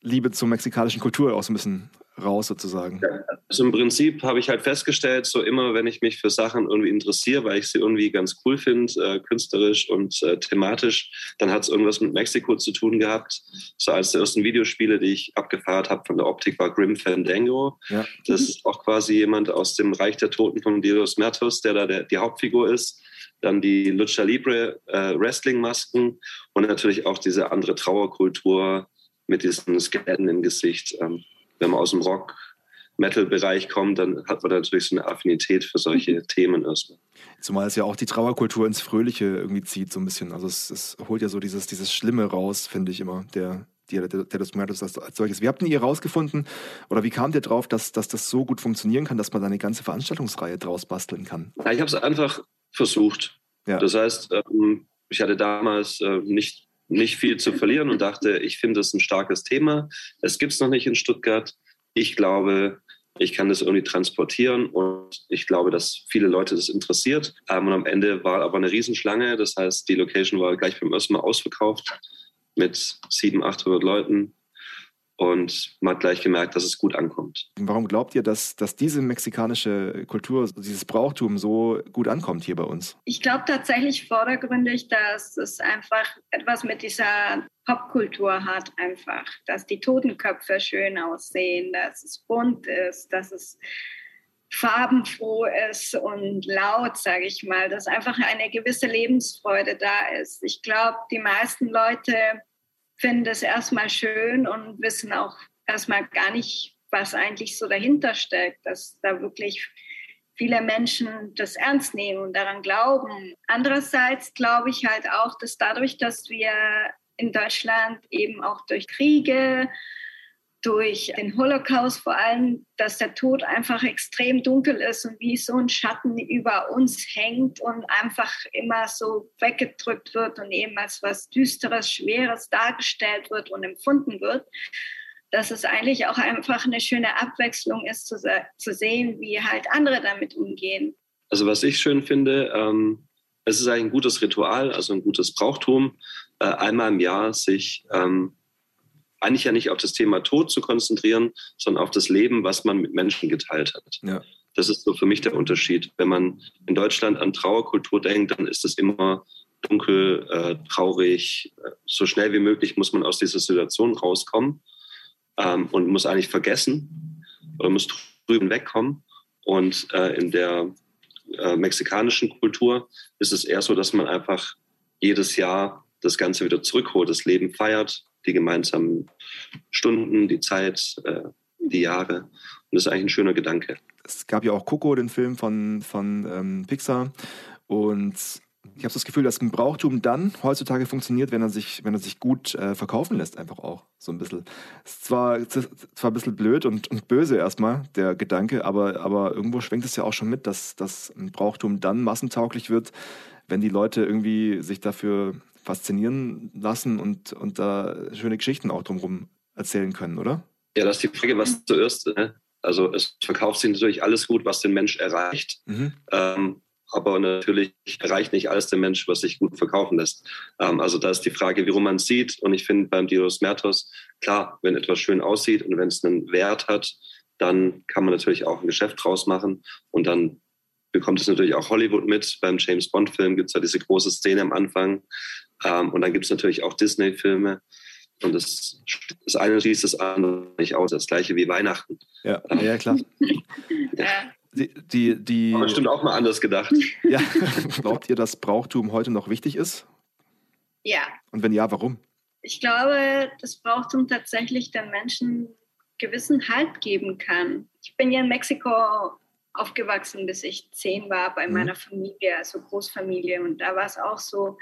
Liebe zur mexikanischen Kultur auch so ein bisschen raus sozusagen? Also im Prinzip habe ich halt festgestellt, so immer, wenn ich mich für Sachen irgendwie interessiere, weil ich sie irgendwie ganz cool finde, äh, künstlerisch und äh, thematisch, dann hat es irgendwas mit Mexiko zu tun gehabt. So als der ersten Videospiele, die ich abgefeiert habe von der Optik, war Grim Fandango. Ja. Das ist auch quasi jemand aus dem Reich der Toten von Dios Mertos, der da der, die Hauptfigur ist dann die Lucha Libre äh, Wrestling-Masken und natürlich auch diese andere Trauerkultur mit diesen Skeletten im Gesicht. Ähm, wenn man aus dem Rock, Metal-Bereich kommt, dann hat man natürlich so eine Affinität für solche mhm. Themen erstmal. Zumal es ja auch die Trauerkultur ins Fröhliche irgendwie zieht, so ein bisschen. Also es, es holt ja so dieses, dieses Schlimme raus, finde ich immer, der, der, der, der das Muertos als, als solches. Wie habt ihr herausgefunden oder wie kam ihr drauf, dass, dass das so gut funktionieren kann, dass man da eine ganze Veranstaltungsreihe draus basteln kann? Ja, ich habe es einfach versucht. Ja. Das heißt, ähm, ich hatte damals äh, nicht nicht viel zu verlieren und dachte, ich finde es ein starkes Thema. Es gibt es noch nicht in Stuttgart. Ich glaube, ich kann das irgendwie transportieren und ich glaube, dass viele Leute das interessiert. Ähm, und am Ende war aber eine Riesenschlange. Das heißt, die Location war gleich beim ersten Mal ausverkauft mit 700, 800 Leuten und man hat gleich gemerkt, dass es gut ankommt. Warum glaubt ihr, dass, dass diese mexikanische Kultur, dieses Brauchtum so gut ankommt hier bei uns? Ich glaube tatsächlich vordergründig, dass es einfach etwas mit dieser Popkultur hat, einfach, dass die Totenköpfe schön aussehen, dass es bunt ist, dass es farbenfroh ist und laut, sage ich mal, dass einfach eine gewisse Lebensfreude da ist. Ich glaube, die meisten Leute finden das erstmal schön und wissen auch erstmal gar nicht, was eigentlich so dahinter steckt, dass da wirklich viele Menschen das ernst nehmen und daran glauben. Andererseits glaube ich halt auch, dass dadurch, dass wir in Deutschland eben auch durch Kriege, durch den Holocaust vor allem, dass der Tod einfach extrem dunkel ist und wie so ein Schatten über uns hängt und einfach immer so weggedrückt wird und eben als was Düsteres, Schweres dargestellt wird und empfunden wird, dass es eigentlich auch einfach eine schöne Abwechslung ist, zu, zu sehen, wie halt andere damit umgehen. Also was ich schön finde, ähm, es ist ein gutes Ritual, also ein gutes Brauchtum, äh, einmal im Jahr sich ähm, eigentlich ja nicht auf das Thema Tod zu konzentrieren, sondern auf das Leben, was man mit Menschen geteilt hat. Ja. Das ist so für mich der Unterschied. Wenn man in Deutschland an Trauerkultur denkt, dann ist es immer dunkel, äh, traurig. So schnell wie möglich muss man aus dieser Situation rauskommen ähm, und muss eigentlich vergessen oder muss drüben wegkommen. Und äh, in der äh, mexikanischen Kultur ist es eher so, dass man einfach jedes Jahr das Ganze wieder zurückholt, das Leben feiert, die gemeinsamen Stunden, die Zeit, äh, die Jahre. Und das ist eigentlich ein schöner Gedanke. Es gab ja auch Coco, den Film von, von ähm, Pixar. Und Ich habe das Gefühl, dass ein Brauchtum dann heutzutage funktioniert, wenn er sich, wenn er sich gut äh, verkaufen lässt, einfach auch. So ein bisschen. Ist zwar, zwar ein bisschen blöd und, und böse erstmal, der Gedanke, aber, aber irgendwo schwenkt es ja auch schon mit, dass, dass ein Brauchtum dann massentauglich wird, wenn die Leute irgendwie sich dafür faszinieren lassen und, und da schöne Geschichten auch drumherum erzählen können, oder? Ja, das ist die Frage, was zuerst. Ne? Also es verkauft sich natürlich alles gut, was den Mensch erreicht. Mhm. Ähm, aber natürlich erreicht nicht alles der Mensch, was sich gut verkaufen lässt. Ähm, also da ist die Frage, wie rum man sieht. Und ich finde beim Dios Mertos, klar, wenn etwas schön aussieht und wenn es einen Wert hat, dann kann man natürlich auch ein Geschäft draus machen. Und dann bekommt es natürlich auch Hollywood mit. Beim James Bond-Film gibt es ja diese große Szene am Anfang. Ähm, und dann gibt es natürlich auch Disney-Filme. Und das, das eine schließt das andere nicht aus. Das gleiche wie Weihnachten. Ja, ja klar. Ja. Die, die, die, Aber bestimmt auch mal anders gedacht. ja. Glaubt ihr, dass Brauchtum heute noch wichtig ist? ja. Und wenn ja, warum? Ich glaube, das Brauchtum tatsächlich den Menschen gewissen Halt geben kann. Ich bin ja in Mexiko aufgewachsen, bis ich zehn war bei Mhm. meiner Familie, also Großfamilie. Und da war es auch so,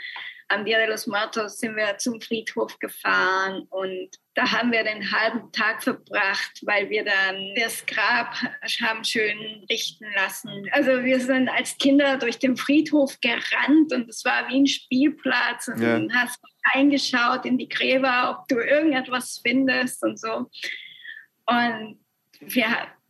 am Dia de los Muertos sind wir zum Friedhof gefahren und da haben wir den halben Tag verbracht, weil wir dann das Grab haben schön richten lassen. Also wir sind als Kinder durch den Friedhof gerannt und es war wie ein Spielplatz und Ja. hast eingeschaut in die Gräber, ob du irgendetwas findest und so. Und wir,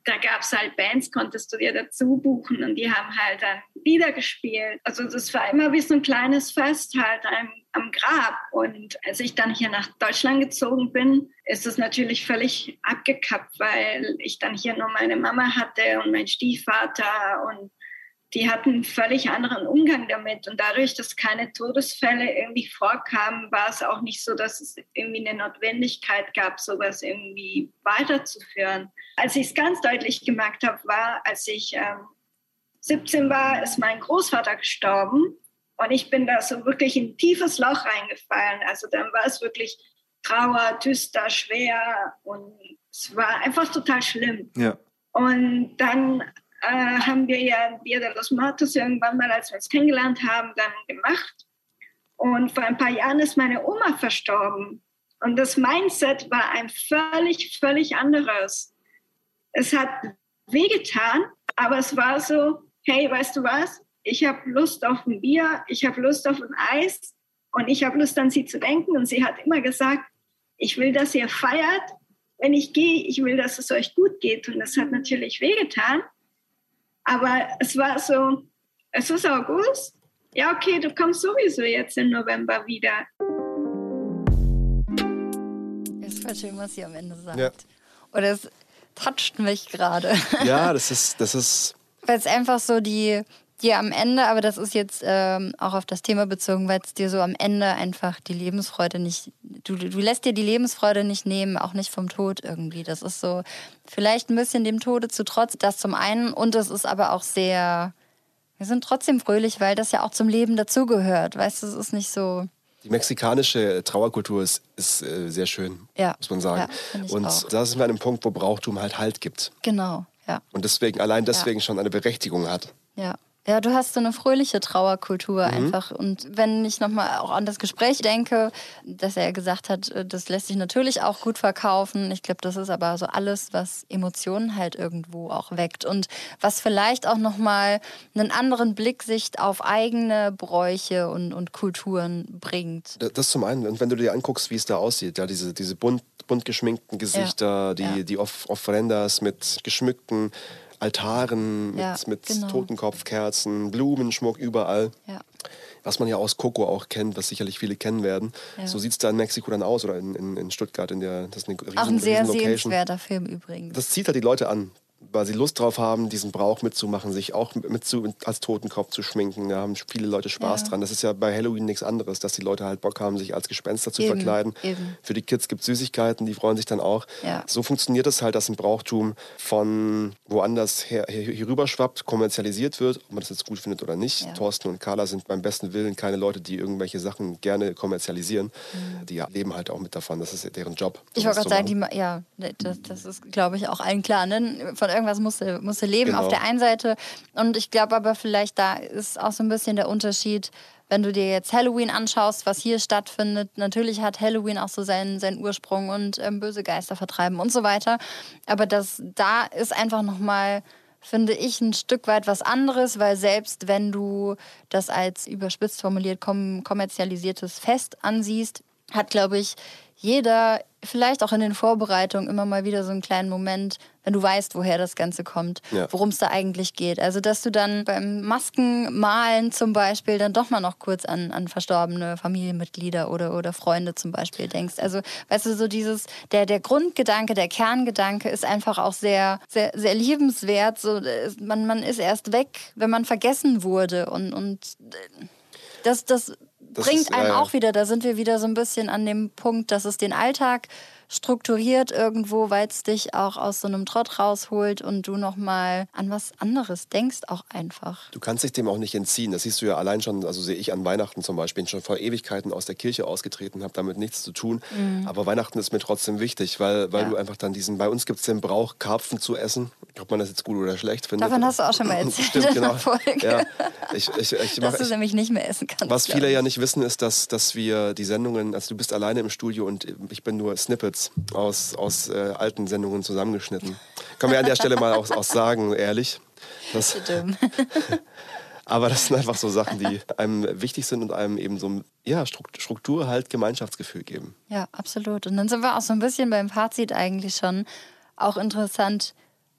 da gab es halt Bands, konntest du dir dazu buchen und die haben halt dann Lieder gespielt. Also das war immer wie so ein kleines Fest halt am, am Grab. Und als ich dann hier nach Deutschland gezogen bin, ist es natürlich völlig abgekappt, weil ich dann hier nur meine Mama hatte und meinen Stiefvater und die hatten einen völlig anderen Umgang damit. Und dadurch, dass keine Todesfälle irgendwie vorkamen, war es auch nicht so, dass es irgendwie eine Notwendigkeit gab, sowas irgendwie weiterzuführen. Als ich es ganz deutlich gemerkt habe, war, als ich ähm, 17 war, ist mein Großvater gestorben. Und ich bin da so wirklich in ein tiefes Loch reingefallen. Also dann war es wirklich Trauer, düster, schwer und es war einfach total schlimm. Ja. Und dann äh, haben wir ja Dia de los Muertos irgendwann mal, als wir uns kennengelernt haben, dann gemacht. Und vor ein paar Jahren ist meine Oma verstorben. Und das Mindset war ein völlig, völlig anderes. Es hat wehgetan, aber es war so, hey, weißt du was? Ich habe Lust auf ein Bier, ich habe Lust auf ein Eis und ich habe Lust an sie zu denken. Und sie hat immer gesagt, ich will, dass ihr feiert. Wenn ich gehe, ich will, dass es euch gut geht. Und das hat natürlich wehgetan. Aber es war so, es ist August. Ja, okay, du kommst sowieso jetzt im November wieder. Das ist voll schön, was sie am Ende sagt. Ja. Oder es toucht mich gerade. Ja, das ist, das ist Weil es einfach so die, die am Ende, aber das ist jetzt ähm, auch auf das Thema bezogen, weil es dir so am Ende einfach die Lebensfreude nicht, du, du lässt dir die Lebensfreude nicht nehmen, auch nicht vom Tod irgendwie. Das ist so vielleicht ein bisschen dem Tode zu trotz, das zum einen und es ist aber auch sehr, wir sind trotzdem fröhlich, weil das ja auch zum Leben dazugehört. Weißt du, es ist nicht so, Die mexikanische Trauerkultur ist, ist äh, sehr schön, Ja. muss man sagen. Ja, und auch. da sind wir an einem Punkt, wo Brauchtum halt Halt gibt. genau, ja. Und deswegen, allein deswegen schon eine Berechtigung hat. Ja. Ja, du hast so eine fröhliche Trauerkultur einfach. Und wenn ich nochmal auch an das Gespräch denke, dass er gesagt hat, äh, das lässt sich natürlich auch gut verkaufen. Ich glaube, das ist aber so alles, was Emotionen halt irgendwo auch weckt. Und was vielleicht auch nochmal einen anderen Blicksicht auf eigene Bräuche und, und Kulturen bringt. Da- Das zum einen. Und wenn du dir anguckst, wie es da aussieht, ja, diese, diese bunt, bunt geschminkten Gesichter, die, ja. die Off Offrendas mit geschmückten Altaren, mit, Ja, mit genau. Totenkopfkerzen, Blumenschmuck überall. Ja. Was man ja aus Coco auch kennt, was sicherlich viele kennen werden. Ja. So sieht es da in Mexiko dann aus oder in, in, in Stuttgart. In der, das ist eine riesen, Auch ein sehr riesen Location. sehenswerter Film übrigens. Das zieht halt die Leute an, weil sie Lust drauf haben, diesen Brauch mitzumachen, sich auch mit zu, als Totenkopf zu schminken. Da haben viele Leute Spaß Ja. dran. Das ist ja bei Halloween nichts anderes, dass die Leute halt Bock haben, sich als Gespenster zu Eben, verkleiden. eben. Für die Kids gibt es Süßigkeiten, die freuen sich dann auch. Ja. So funktioniert es halt, dass ein Brauchtum von woanders her, hier, hier rüber schwappt, kommerzialisiert wird, ob man das jetzt gut findet oder nicht. Ja. Thorsten und Carla sind beim besten Willen keine Leute, die irgendwelche Sachen gerne kommerzialisieren. Die leben halt auch mit davon. Das ist deren Job. Mhm. Ich wollte gerade sagen, die, ja, das, das ist, glaube ich, auch allen klar. Ne? Von irgendwas musste, musste leben Genau. auf der einen Seite. Und ich glaube aber vielleicht, da ist auch so ein bisschen der Unterschied, wenn du dir jetzt Halloween anschaust, was hier stattfindet, natürlich hat Halloween auch so seinen, seinen Ursprung und ähm, böse Geister vertreiben und so weiter. Aber das da ist einfach nochmal finde ich ein Stück weit was anderes, weil selbst wenn du das als überspitzt formuliert kom kommerzialisiertes Fest ansiehst, hat, glaube ich, jeder vielleicht auch in den Vorbereitungen immer mal wieder so einen kleinen Moment, wenn du weißt, woher das Ganze kommt, Ja. worum es da eigentlich geht. Also, dass du dann beim Maskenmalen zum Beispiel dann doch mal noch kurz an, an verstorbene Familienmitglieder oder, oder Freunde zum Beispiel denkst. Also, weißt du, so dieses, der, der Grundgedanke, der Kerngedanke ist einfach auch sehr, sehr, sehr liebenswert. So, man, man ist erst weg, wenn man vergessen wurde und, und äh, das, das, Das bringt ist, einem ja, auch wieder, da sind wir wieder so ein bisschen an dem Punkt, dass es den Alltag strukturiert irgendwo, weil es dich auch aus so einem Trott rausholt und du nochmal an was anderes denkst auch einfach. Du kannst dich dem auch nicht entziehen. Das siehst du ja allein schon, also sehe ich an Weihnachten zum Beispiel, bin schon vor Ewigkeiten aus der Kirche ausgetreten, habe damit nichts zu tun. Aber Weihnachten ist mir trotzdem wichtig, weil, weil Ja. du einfach dann diesen, bei uns gibt es den Brauch, Karpfen zu essen. Ob man das jetzt gut oder schlecht findet. Davon hast du auch schon mal erzählt Stimmt, in genau. Folge. Ja. Ich, ich, ich mach, Dass du ich, nämlich nicht mehr essen kannst. was viele ja nicht wissen, ist, dass, dass wir die Sendungen, also du bist alleine im Studio und ich bin nur Snippets aus, aus äh, alten Sendungen zusammengeschnitten. Können wir an der Stelle mal auch, auch sagen, ehrlich. Das, aber das sind einfach so Sachen, die einem wichtig sind und einem eben so ja, Strukt- Struktur, halt Gemeinschaftsgefühl geben. Ja, absolut. Und dann sind wir auch so ein bisschen beim Fazit eigentlich schon. Auch interessant.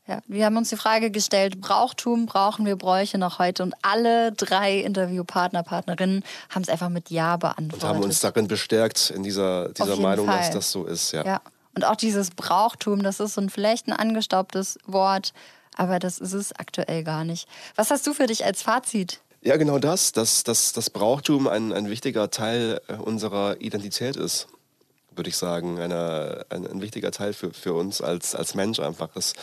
Ja, wir haben uns die Frage gestellt, Brauchtum brauchen wir Bräuche noch heute? Und alle drei Interviewpartner, Partnerinnen haben es einfach mit Ja Und beantwortet. haben uns darin bestärkt, in dieser, dieser Meinung, dass Fall. das so ist. Ja. Ja. Und auch dieses Brauchtum, das ist so ein vielleicht ein angestaubtes Wort, aber das ist es aktuell gar nicht. Was hast du für dich als Fazit? Ja, genau das, dass, dass das Brauchtum ein, ein wichtiger Teil äh, unserer Identität ist, würde ich sagen. Eine, ein, ein wichtiger Teil für, für uns als, als Mensch einfach. Das,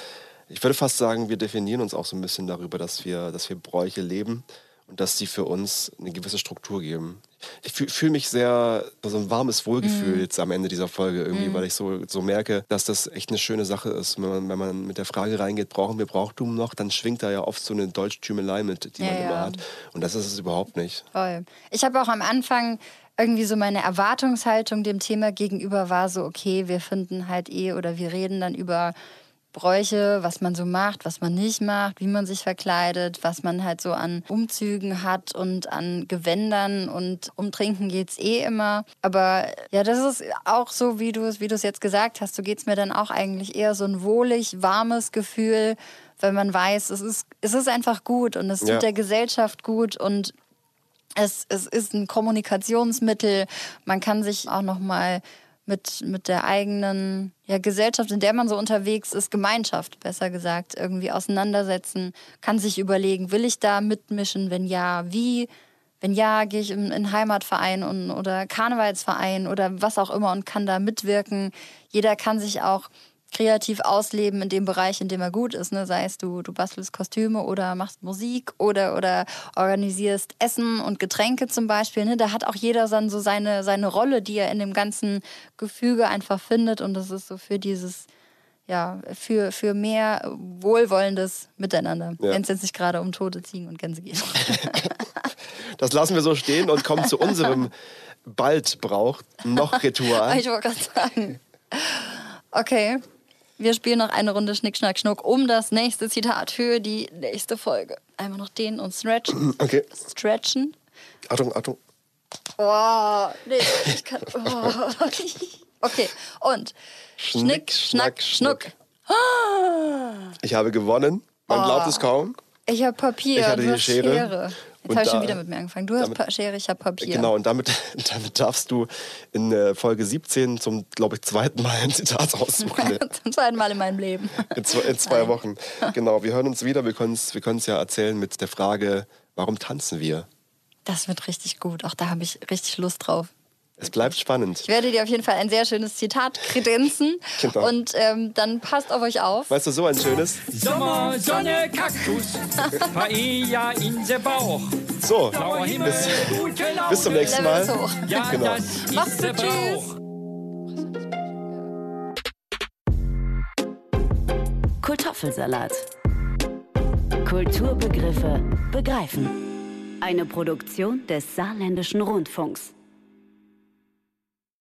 ich würde fast sagen, wir definieren uns auch so ein bisschen darüber, dass wir, dass wir Bräuche leben und dass sie für uns eine gewisse Struktur geben. Ich fühle fühl mich sehr, so ein warmes Wohlgefühl jetzt am Ende dieser Folge irgendwie, weil ich so, so merke, dass das echt eine schöne Sache ist. Wenn man, wenn man mit der Frage reingeht, brauchen wir Brauchtum noch, dann schwingt da ja oft so eine Deutschtümelei mit, die Ja, man immer ja. hat. Und das ist es überhaupt nicht. Voll. Ich habe auch am Anfang irgendwie so meine Erwartungshaltung dem Thema gegenüber war so, okay, wir finden halt eh oder wir reden dann über Bräuche, was man so macht, was man nicht macht, wie man sich verkleidet, was man halt so an Umzügen hat und an Gewändern und um Trinken geht's eh immer. Aber ja, das ist auch so, wie du es wie du es jetzt gesagt hast, so geht's mir dann auch eigentlich eher so ein wohlig, warmes Gefühl, weil man weiß, es ist, es ist einfach gut und es tut Ja. der Gesellschaft gut und es, es ist ein Kommunikationsmittel. Man kann sich auch noch mal mit, mit der eigenen ja, Gesellschaft, in der man so unterwegs ist, Gemeinschaft, besser gesagt, irgendwie auseinandersetzen, kann sich überlegen, will ich da mitmischen? Wenn ja, wie? Wenn ja, gehe ich in in Heimatverein und, oder Karnevalsverein oder was auch immer und kann da mitwirken. Jeder kann sich auch kreativ ausleben in dem Bereich, in dem er gut ist. Ne? Sei es du, du bastelst Kostüme oder machst Musik oder, oder organisierst Essen und Getränke zum Beispiel. Ne? Da hat auch jeder dann so seine, seine Rolle, die er in dem ganzen Gefüge einfach findet. Und das ist so für dieses, ja, für, für mehr wohlwollendes Miteinander. Ja. Wenn es jetzt nicht gerade um tote Ziegen und Gänse geht. Das lassen wir so stehen und kommen zu unserem bald braucht noch Ritual. Ich wollte gerade sagen. Okay. Wir spielen noch eine Runde Schnick, Schnack, Schnuck um das nächste Zitat für die nächste Folge. Einmal noch dehnen und stretchen. Okay, Stretchen. Achtung, Achtung. Oh, nee, ich kann. Oh. Okay, und Schnick, Schnack, Schnuck. Ich habe gewonnen. Man glaubt es kaum. Ich habe Papier, Ich hatte die hast Schere. Schere. Jetzt habe ich schon wieder mit mir angefangen. Du hast damit- pa Schere, ich habe Papier. Genau, und damit, damit darfst du in äh, Folge 17 zum, glaube ich, zweiten Mal ein Zitat aussuchen. Zum zweiten Mal in meinem Leben. In zwei, in zwei Wochen. Genau, wir hören uns wieder. Wir können es wir können's ja erzählen mit der Frage, warum tanzen wir? Das wird richtig gut. Auch da habe ich richtig Lust drauf. Es bleibt spannend. Ich werde dir auf jeden Fall ein sehr schönes Zitat kredenzen. Genau. Und ähm, dann passt auf euch auf. Weißt du, so ein schönes? Sommer, Sonne, Kaktus, Paella in der Bauch. So, Blauer Himmel, bis, bis zum nächsten Mal. Ja, Genau. der gut, tschüss. Kartoffelsalat. Kulturbegriffe begreifen. Eine Produktion des Saarländischen Rundfunks.